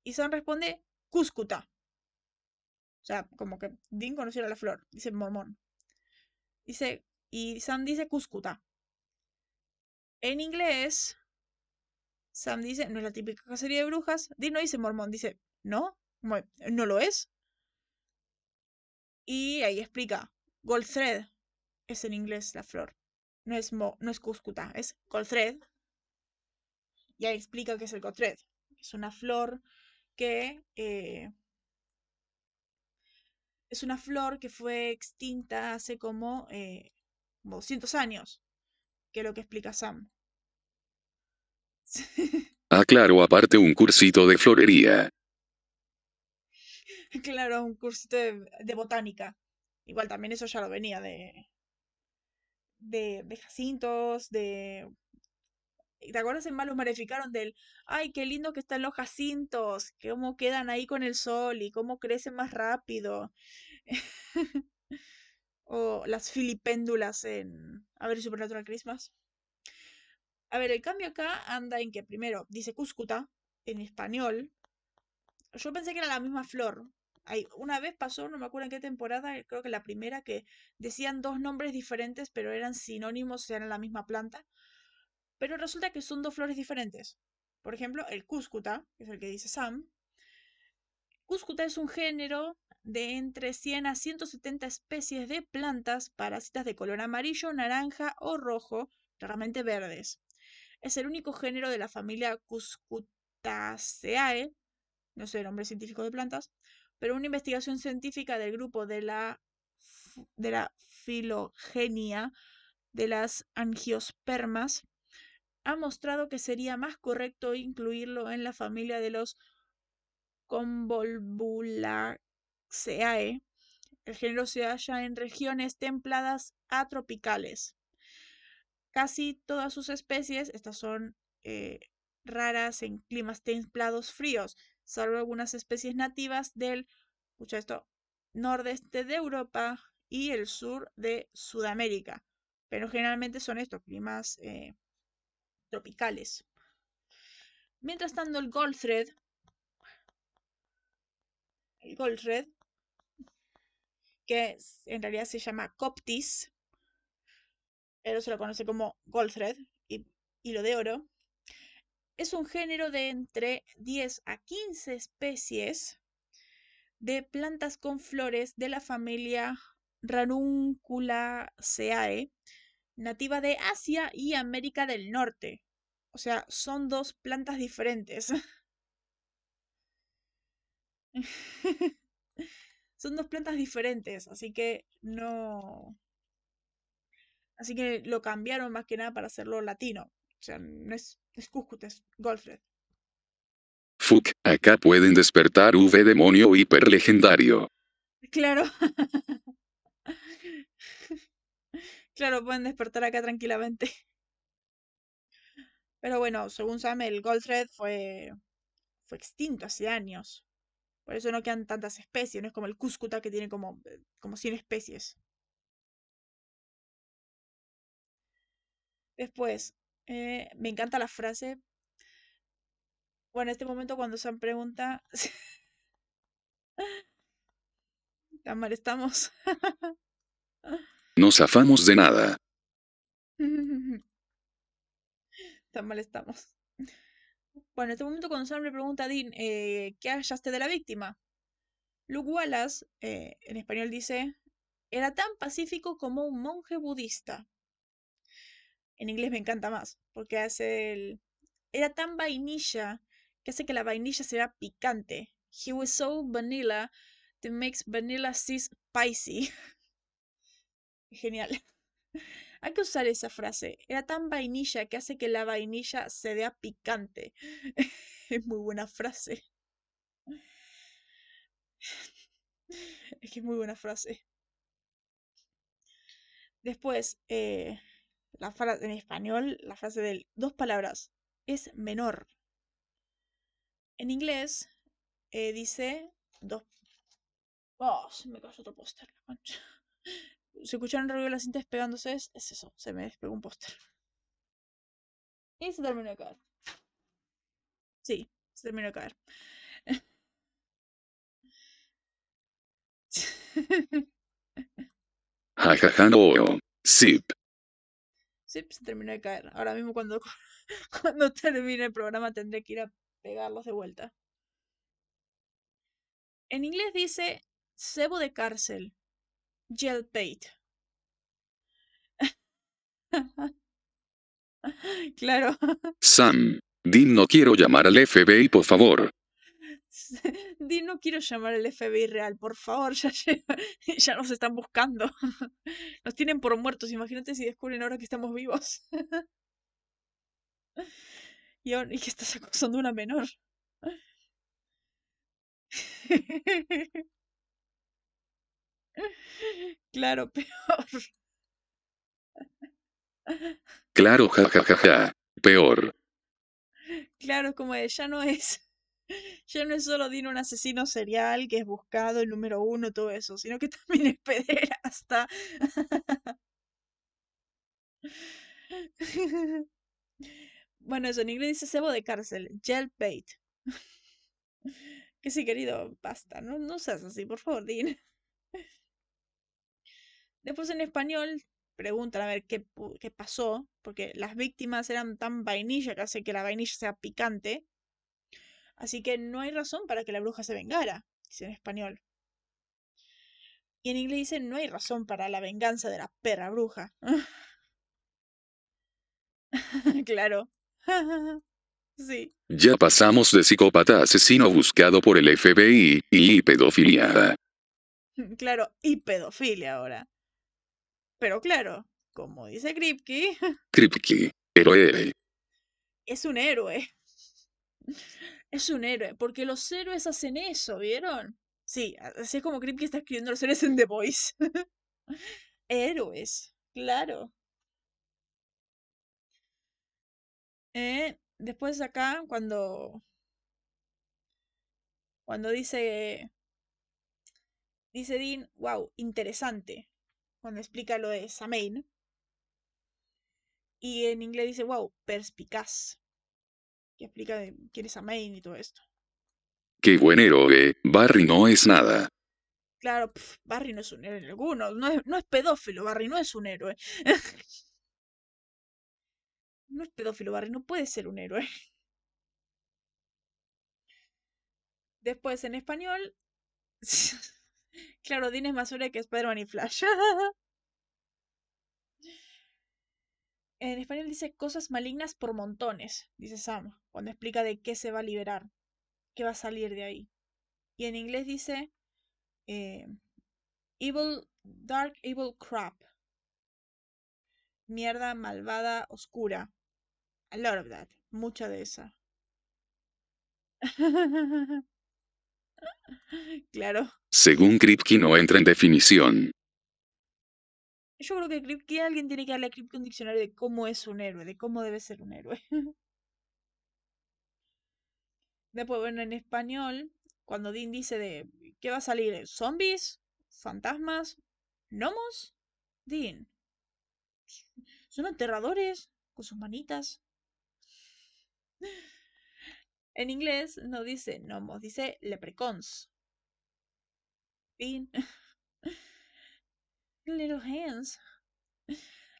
Y Sam responde, cúscuta. O sea, como que Dean conociera la flor. Dice mormón. Dice, y Sam dice cúscuta. En inglés, Sam dice, no es la típica cacería de brujas. Dean no dice mormón, dice, no, no lo es. Y ahí explica, gold thread es en inglés la flor. No es, mo, no es cúscuta, es gold thread. Y ahí explica qué es el gold thread. Es una flor que eh, es una flor que fue extinta hace como, eh, 200 años, que es lo que explica Sam. ah, claro, aparte un cursito de florería. claro, un cursito de, botánica. Igual también eso ya lo venía de, de, de jacintos, de ¿Te acuerdas en Malos Marificaron del, ay, qué lindo que están los jacintos, cómo quedan ahí con el sol y cómo crecen más rápido? o las filipéndulas en A ver, Supernatural Christmas. A ver, el cambio acá anda en que primero dice Cúscuta en español. Yo pensé que era la misma flor. Hay, una vez pasó, no me acuerdo en qué temporada, creo que la primera, que decían dos nombres diferentes, pero eran sinónimos, eran la misma planta. Pero resulta que son dos flores diferentes. Por ejemplo, el cúscuta, que es el que dice Sam. Cúscuta es un género de entre 100 a 170 especies de plantas parásitas de color amarillo, naranja o rojo, raramente verdes. Es el único género de la familia Cuscutaceae, no sé nombre científico de plantas, pero una investigación científica del grupo de la, de la filogenia de las angiospermas ha mostrado que sería más correcto incluirlo en la familia de los Convolvulaceae. El género se halla en regiones templadas a tropicales. Casi todas sus especies, estas son eh, raras en climas templados fríos, salvo algunas especies nativas del, escucha esto, nordeste de Europa y el sur de Sudamérica. Pero generalmente son estos climas eh, tropicales. Mientras tanto, el Goldthread, el Goldthread, que en realidad se llama Coptis, pero se lo conoce como Goldthread, y hilo de oro, es un género de entre 10 a 15 especies de plantas con flores de la familia Ranunculaceae, nativa de Asia y América del Norte. O sea, son dos plantas diferentes. son dos plantas diferentes, así que no... Así que lo cambiaron más que nada para hacerlo latino. O sea, no es, es es Golfred. Fuck, acá pueden despertar V demonio hiper legendario. Claro. claro, pueden despertar acá tranquilamente. Pero bueno, según Sam, el Goldthread fue, fue extinto hace años. Por eso no quedan tantas especies, no es como el Cuscuta que tiene como, eh, como 100 especies. Después, eh, me encanta la frase. Bueno, en este momento cuando Sam pregunta... ¿Tan mal estamos? No zafamos de nada. Tan mal estamos. Bueno, en este momento cuando Sam le pregunta a Dean eh, qué hallaste de la víctima, Luke Wallace, eh, en español dice, era tan pacífico como un monje budista. En inglés me encanta más, porque hace el... Era tan vainilla que hace que la vainilla sea picante. He was so vanilla that makes vanilla sea spicy. Genial. Hay que usar esa frase. Era tan vainilla que hace que la vainilla se vea picante. es muy buena frase. Es que es muy buena frase. Después, eh, la frase en español, la frase de dos palabras es menor. En inglés eh, dice dos. Oh, se me cayó otro póster, la escucharon ruido de las cintas pegándose, es, eso, se me despegó un póster. Y se terminó de caer. Sí, se terminó de caer. Jajaja. Zip. Se terminó de caer. Ahora mismo cuando, cuando termine el programa tendré que ir a pegarlos de vuelta. En inglés dice cebo de cárcel. Jailbait. claro. Sam, Dean no quiero llamar al FBI, por favor. Dean no quiero llamar al FBI real, por favor, ya, ya nos están buscando. Nos tienen por muertos, imagínate si descubren ahora que estamos vivos. y, ahora, y que estás acosando a una menor. Claro, peor. Claro, jajajaja. Peor. Claro, como de, ya no es. Ya no es solo Dino un asesino serial que es buscado, el número uno, todo eso, sino que también es pederasta. Bueno, eso en inglés dice cebo de cárcel, jailbait. Que sí, querido, basta, no, no seas así, por favor, Dean. Después en español preguntan a ver qué, qué pasó, porque las víctimas eran tan vainilla que hace que la vainilla sea picante. Así que no hay razón para que la bruja se vengara, dice en español. Y en inglés dice no hay razón para la venganza de la perra bruja. claro. sí. Ya pasamos de psicópata asesino buscado por el FBI y pedofilia. Claro, y pedofilia ahora. Pero claro, como dice Kripke. Kripke, héroe. Es un héroe. Es un héroe, porque los héroes hacen eso, ¿vieron? Sí, así es como Kripke está escribiendo los héroes en The Voice. héroes, claro. Eh, después acá, cuando. Cuando dice. Dice Dean, wow, interesante. Cuando explica lo de Samain. Y en inglés dice, wow, perspicaz. Que explica de quién es Samain y todo esto. Qué buen héroe, Barry no es nada. Claro, Barry no es un héroe alguno. No es, no es pedófilo, Barry no es un héroe. no es pedófilo, Barry no puede ser un héroe. Después en español. claro, Dean es más héroe que Spider-Man y Flash. En español dice cosas malignas por montones, dice Sam, cuando explica de qué se va a liberar, qué va a salir de ahí. Y en inglés dice eh, Evil, Dark Evil Crap. Mierda malvada oscura. A lot of that. Mucha de esa. claro. Según Kripke no entra en definición. Yo creo que, alguien tiene que darle a Kripke un diccionario de cómo es un héroe, de cómo debe ser un héroe. Después, bueno, en español, cuando Dean dice de ¿qué va a salir? ¿Zombies? ¿Fantasmas? ¿Gnomos? Dean. Son aterradores con sus manitas. En inglés no dice gnomos, dice leprecons. Dean. Little Hands.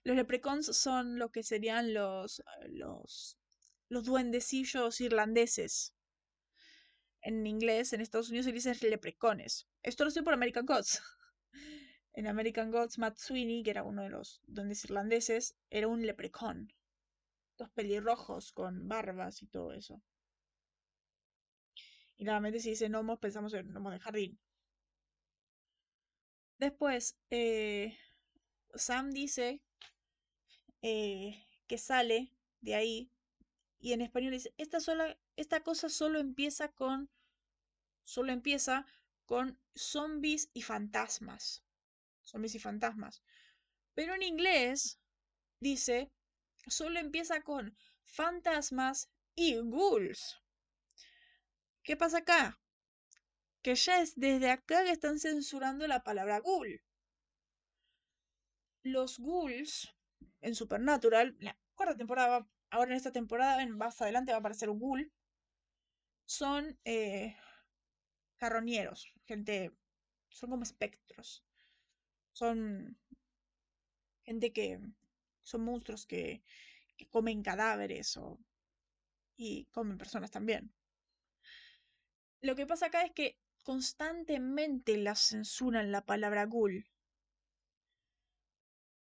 Los leprechauns son lo que serían los, los, los duendecillos irlandeses. En inglés, en Estados Unidos se dicen leprecones. Esto lo sé por American Gods. En American Gods, Matt Sweeney, que era uno de los duendes irlandeses, era un leprecon. Dos pelirrojos con barbas y todo eso. Y nuevamente si dice gnomos, pensamos en gnomos de jardín. Después, eh, Sam dice eh, que sale de ahí y en español dice, esta, sola, esta cosa solo empieza con, solo empieza con zombies y fantasmas. Zombies y fantasmas. Pero en inglés dice, solo empieza con fantasmas y ghouls. ¿Qué pasa acá? Que ya es desde acá que están censurando la palabra ghoul. Los ghouls en Supernatural, la cuarta temporada, ahora en esta temporada, más adelante va a aparecer un ghoul, son eh, carroñeros, gente, son como espectros, son gente que son monstruos que, que comen cadáveres o, y comen personas también. Lo que pasa acá es que constantemente la censuran la palabra ghoul.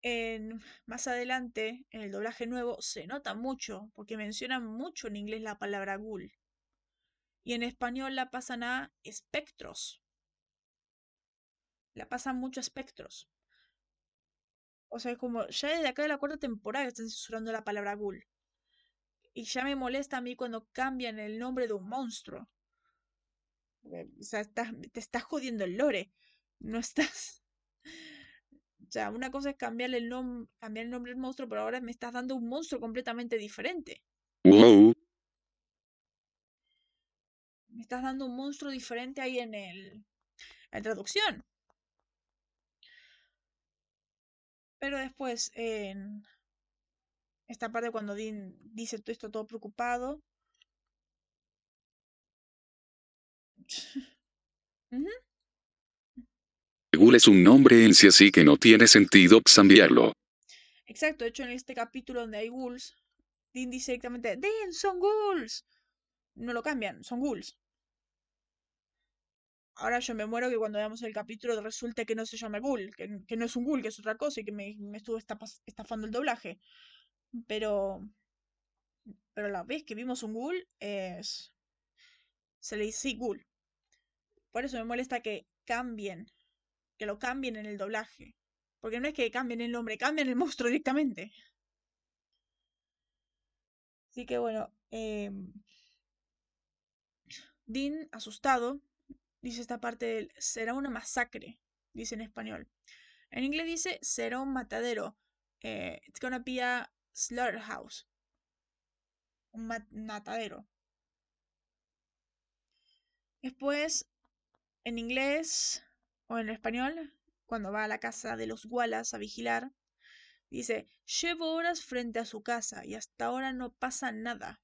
En, más adelante, en el doblaje nuevo, se nota mucho, porque mencionan mucho en inglés la palabra ghoul. Y en español la pasan a espectros. La pasan mucho a espectros. O sea, es como, ya desde acá de la cuarta temporada están censurando la palabra ghoul. Y ya me molesta a mí cuando cambian el nombre de un monstruo. O sea, te estás jodiendo el lore. No estás. O sea, una cosa es cambiarle el nombre, cambiar el nombre del monstruo, pero ahora me estás dando un monstruo completamente diferente. Wow. Me estás dando un monstruo diferente ahí en el. la traducción. Pero después, en esta parte cuando Dean dice todo esto todo preocupado, Ghoul es un nombre en sí así que no tiene sentido cambiarlo. Exacto, de hecho en este capítulo donde hay ghouls, Dean dice directamente, Dean, son ghouls. No lo cambian, son ghouls. Ahora yo me muero que cuando veamos el capítulo resulte que no se llama ghoul, que, no es un ghoul, que es otra cosa y que me, estuvo estafando el doblaje. Pero, pero la vez que vimos un ghoul es... Se le dice ghoul. Por eso me molesta que cambien, que lo cambien en el doblaje. Porque no es que cambien el nombre, cambian el monstruo directamente. Así que bueno, em, Dean, asustado, dice esta parte del será una masacre, dice en español. En inglés dice será un matadero. Eh, it's gonna be a slaughterhouse. Un matadero. Después, en inglés o en español, cuando va a la casa de los Wallace a vigilar, dice, llevo horas frente a su casa y hasta ahora no pasa nada.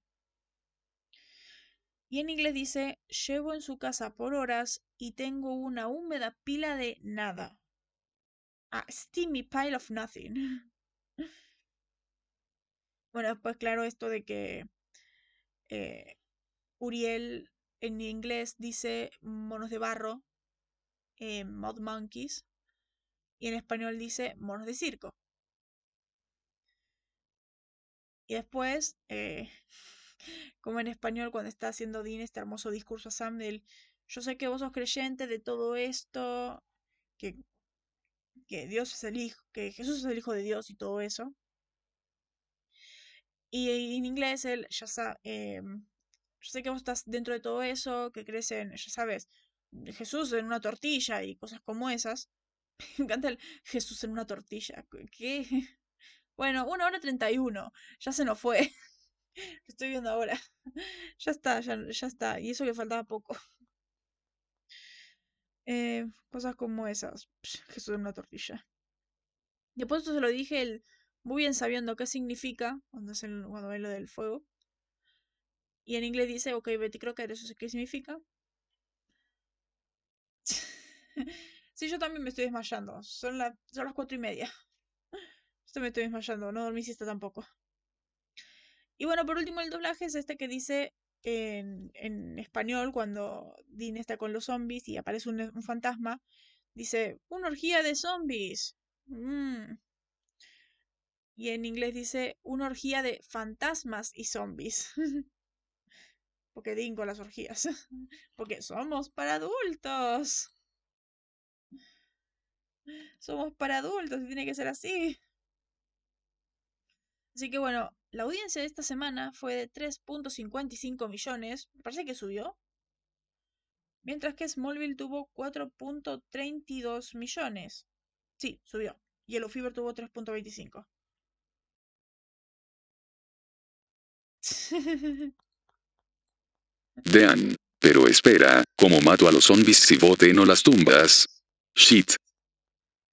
Y en inglés dice, llevo en su casa por horas y tengo una húmeda pila de nada. A steamy pile of nothing. Bueno, pues claro, esto de que eh, Uriel en inglés dice monos de barro, eh, mud monkeys, y en español dice monos de circo. Y después, eh, como en español, cuando está haciendo Dean este hermoso discurso a Sam del, yo sé que vos sos creyente de todo esto, que, que Dios es el hijo, que Jesús es el hijo de Dios y todo eso. Y en inglés él ya sabe, em, yo sé que vos estás dentro de todo eso, que crees en, ya sabes, Jesús en una tortilla y cosas como esas. Me encanta el Jesús en una tortilla. ¿Qué? Bueno, una hora treinta y uno. Ya se nos fue. Lo estoy viendo ahora. Ya está, ya, ya está. Y eso que faltaba poco. Eh, cosas como esas. Jesús en una tortilla. Después esto se lo dije el, muy bien sabiendo qué significa cuando, es cuando ve lo del fuego. Y en inglés dice, ok, Betty Crocker, ¿eso qué significa? sí, yo también me estoy desmayando. Son, son las cuatro y media. Yo me estoy desmayando, no dormí siesta tampoco. Y bueno, por último, el doblaje es este que dice en, en español, cuando Dean está con los zombies y aparece un, un fantasma, dice, una orgía de zombies. Mm. Y en inglés dice, una orgía de fantasmas y zombies. Porque dingo las orgías. Porque somos para adultos. Somos para adultos y tiene que ser así. Así que bueno, la audiencia de esta semana fue de 3.55 millones. Me parece que subió. Mientras que Smallville tuvo 4.32 millones. Sí, subió. Yellow Fever tuvo 3.25. Dean. Pero espera, ¿cómo mato a los zombies si bote no las tumbas? Shit.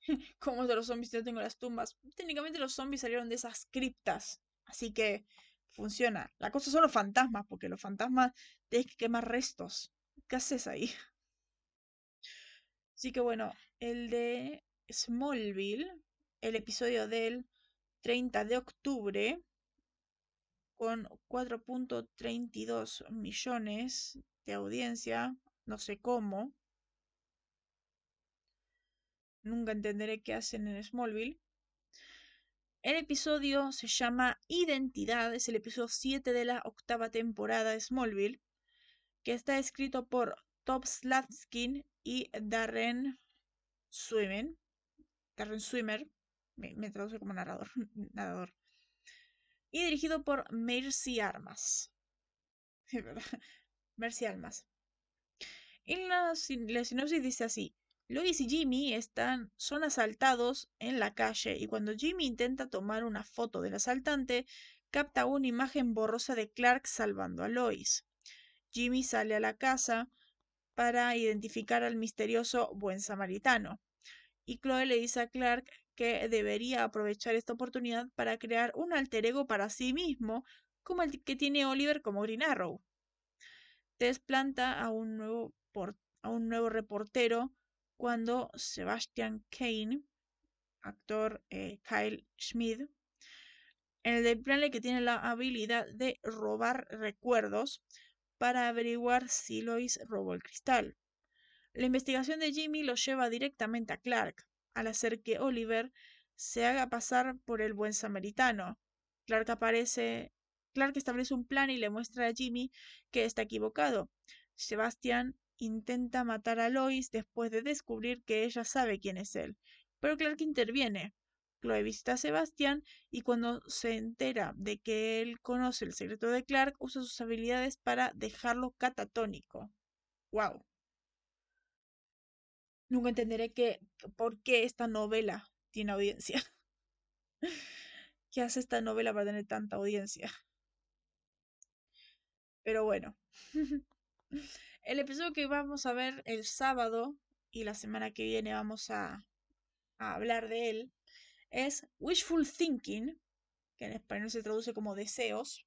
¿Cómo de los zombies si no tengo las tumbas? Técnicamente los zombies salieron de esas criptas. Así que funciona. La cosa son los fantasmas, porque los fantasmas tienes que quemar restos. ¿Qué haces ahí? Así que bueno, el de Smallville, el episodio del 30 de octubre, con 4.32 millones de audiencia, no sé cómo. Nunca entenderé qué hacen en Smallville. El episodio se llama Identidad, es el episodio 7 de la octava temporada de Smallville, que está escrito por Top Slatskin y Darren Swimmer. Darren Swimmer, me, traduce como narrador, y dirigido por Mercy Armas. Mercy Armas. Y la, la sinopsis dice así. Lois y Jimmy están, son asaltados en la calle y cuando Jimmy intenta tomar una foto del asaltante, capta una imagen borrosa de Clark salvando a Lois. Jimmy sale a la casa para identificar al misterioso buen samaritano. Y Chloe le dice a Clark que debería aprovechar esta oportunidad para crear un alter ego para sí mismo, como el que tiene Oliver como Green Arrow. Desplanta a un nuevo, a un nuevo reportero cuando Sebastian Kane, actor eh, Kyle Schmid, en el plan que tiene la habilidad de robar recuerdos para averiguar si Lois robó el cristal. La investigación de Jimmy lo lleva directamente a Clark, al hacer que Oliver se haga pasar por el buen samaritano. Clark aparece, Clark establece un plan y le muestra a Jimmy que está equivocado. Sebastian intenta matar a Lois después de descubrir que ella sabe quién es él, pero Clark interviene. Chloe visita a Sebastian y cuando se entera de que él conoce el secreto de Clark, usa sus habilidades para dejarlo catatónico. Wow. Nunca entenderé que, por qué esta novela tiene audiencia. ¿Qué hace esta novela para tener tanta audiencia? Pero bueno. El episodio que vamos a ver el sábado y la semana que viene vamos a, hablar de él es Wishful Thinking, que en español se traduce como deseos.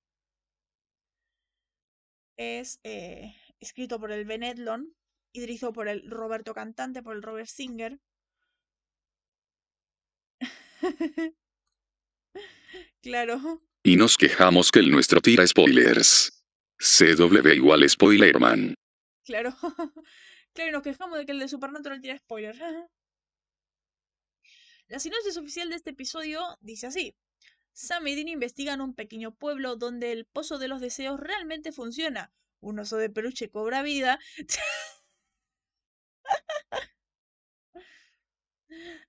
Es eh, escrito por el Ben Edlon y dirigido por el Roberto Cantante, por el Robert Singer. claro. Y nos quejamos que el nuestro tira spoilers. CW igual Spoilerman. Claro. claro, y nos quejamos de que el de Supernatural tira spoilers. La sinopsis oficial de este episodio dice así. Sam y Dean investigan un pequeño pueblo donde el pozo de los deseos realmente funciona. Un oso de peluche cobra vida.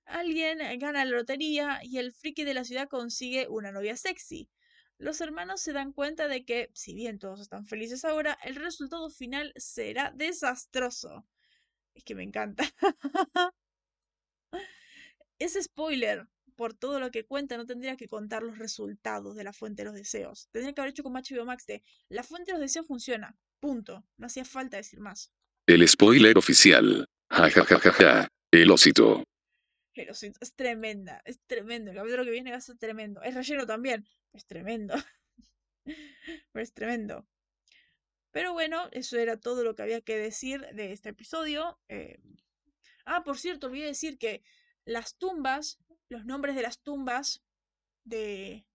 Alguien gana la lotería y el friki de la ciudad consigue una novia sexy. Los hermanos se dan cuenta de que, si bien todos están felices ahora, el resultado final será desastroso. Es que me encanta. es spoiler. Por todo lo que cuenta, no tendría que contar los resultados de la fuente de los deseos. Tendría que haber hecho como HBO Max de la fuente de los deseos funciona. Punto. No hacía falta decir más. El spoiler oficial. Ja ja ja ja ja. El osito. El osito es tremenda. Es tremendo. El capítulo que viene va a ser tremendo. Es relleno también. Es tremendo. Pero es tremendo. Pero bueno, eso era todo lo que había que decir de este episodio. Eh, Ah, por cierto, olvidé decir que las tumbas, los nombres de las tumbas de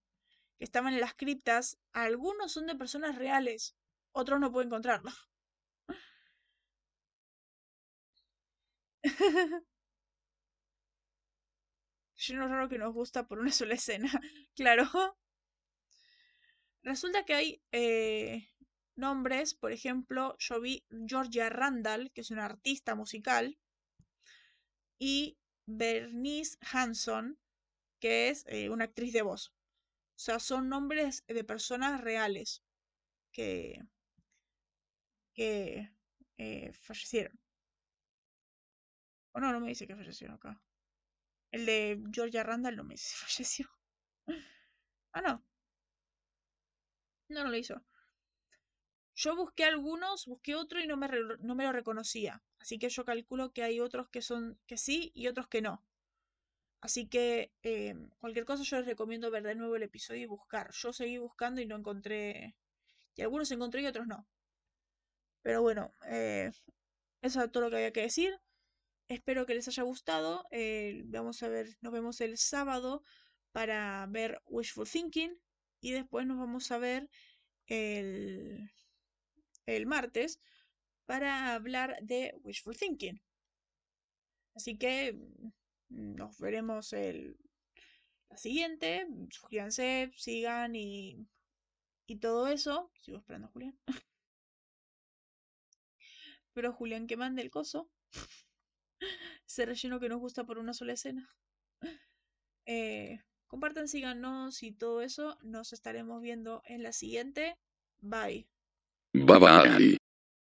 que estaban en las criptas, algunos son de personas reales, otros no puedo encontrarlo. Lleno raro que nos gusta por una sola escena. claro. Resulta que hay eh, nombres, por ejemplo, yo vi Georgia Randall, que es una artista musical, y Bernice Hanson, que es eh, una actriz de voz. O sea, son nombres de personas reales que, que eh, fallecieron. O no, no me dice que fallecieron acá. El de Georgia Randall no me falleció. Ah, no. No, no lo hizo. Yo busqué algunos, busqué otro y no me, no me lo reconocía. Así que yo calculo que hay otros que son que sí y otros que no. Así que em, cualquier cosa yo les recomiendo ver de nuevo el episodio y buscar. Yo seguí buscando y no encontré. Y algunos encontré y otros no. Pero bueno, eh, eso es todo lo que había que decir. Espero que les haya gustado. Eh, vamos a ver, nos vemos el sábado para ver Wishful Thinking. Y después nos vamos a ver el, el martes para hablar de Wishful Thinking. Así que mm, nos veremos el la siguiente. Suscríbanse, sigan y, y todo eso. Sigo esperando a Julián. Pero Julián que mande el coso. Ese relleno que nos gusta por una sola escena. Eh, compartan, síganos y todo eso. Nos estaremos viendo en la siguiente. Bye. Bye bye.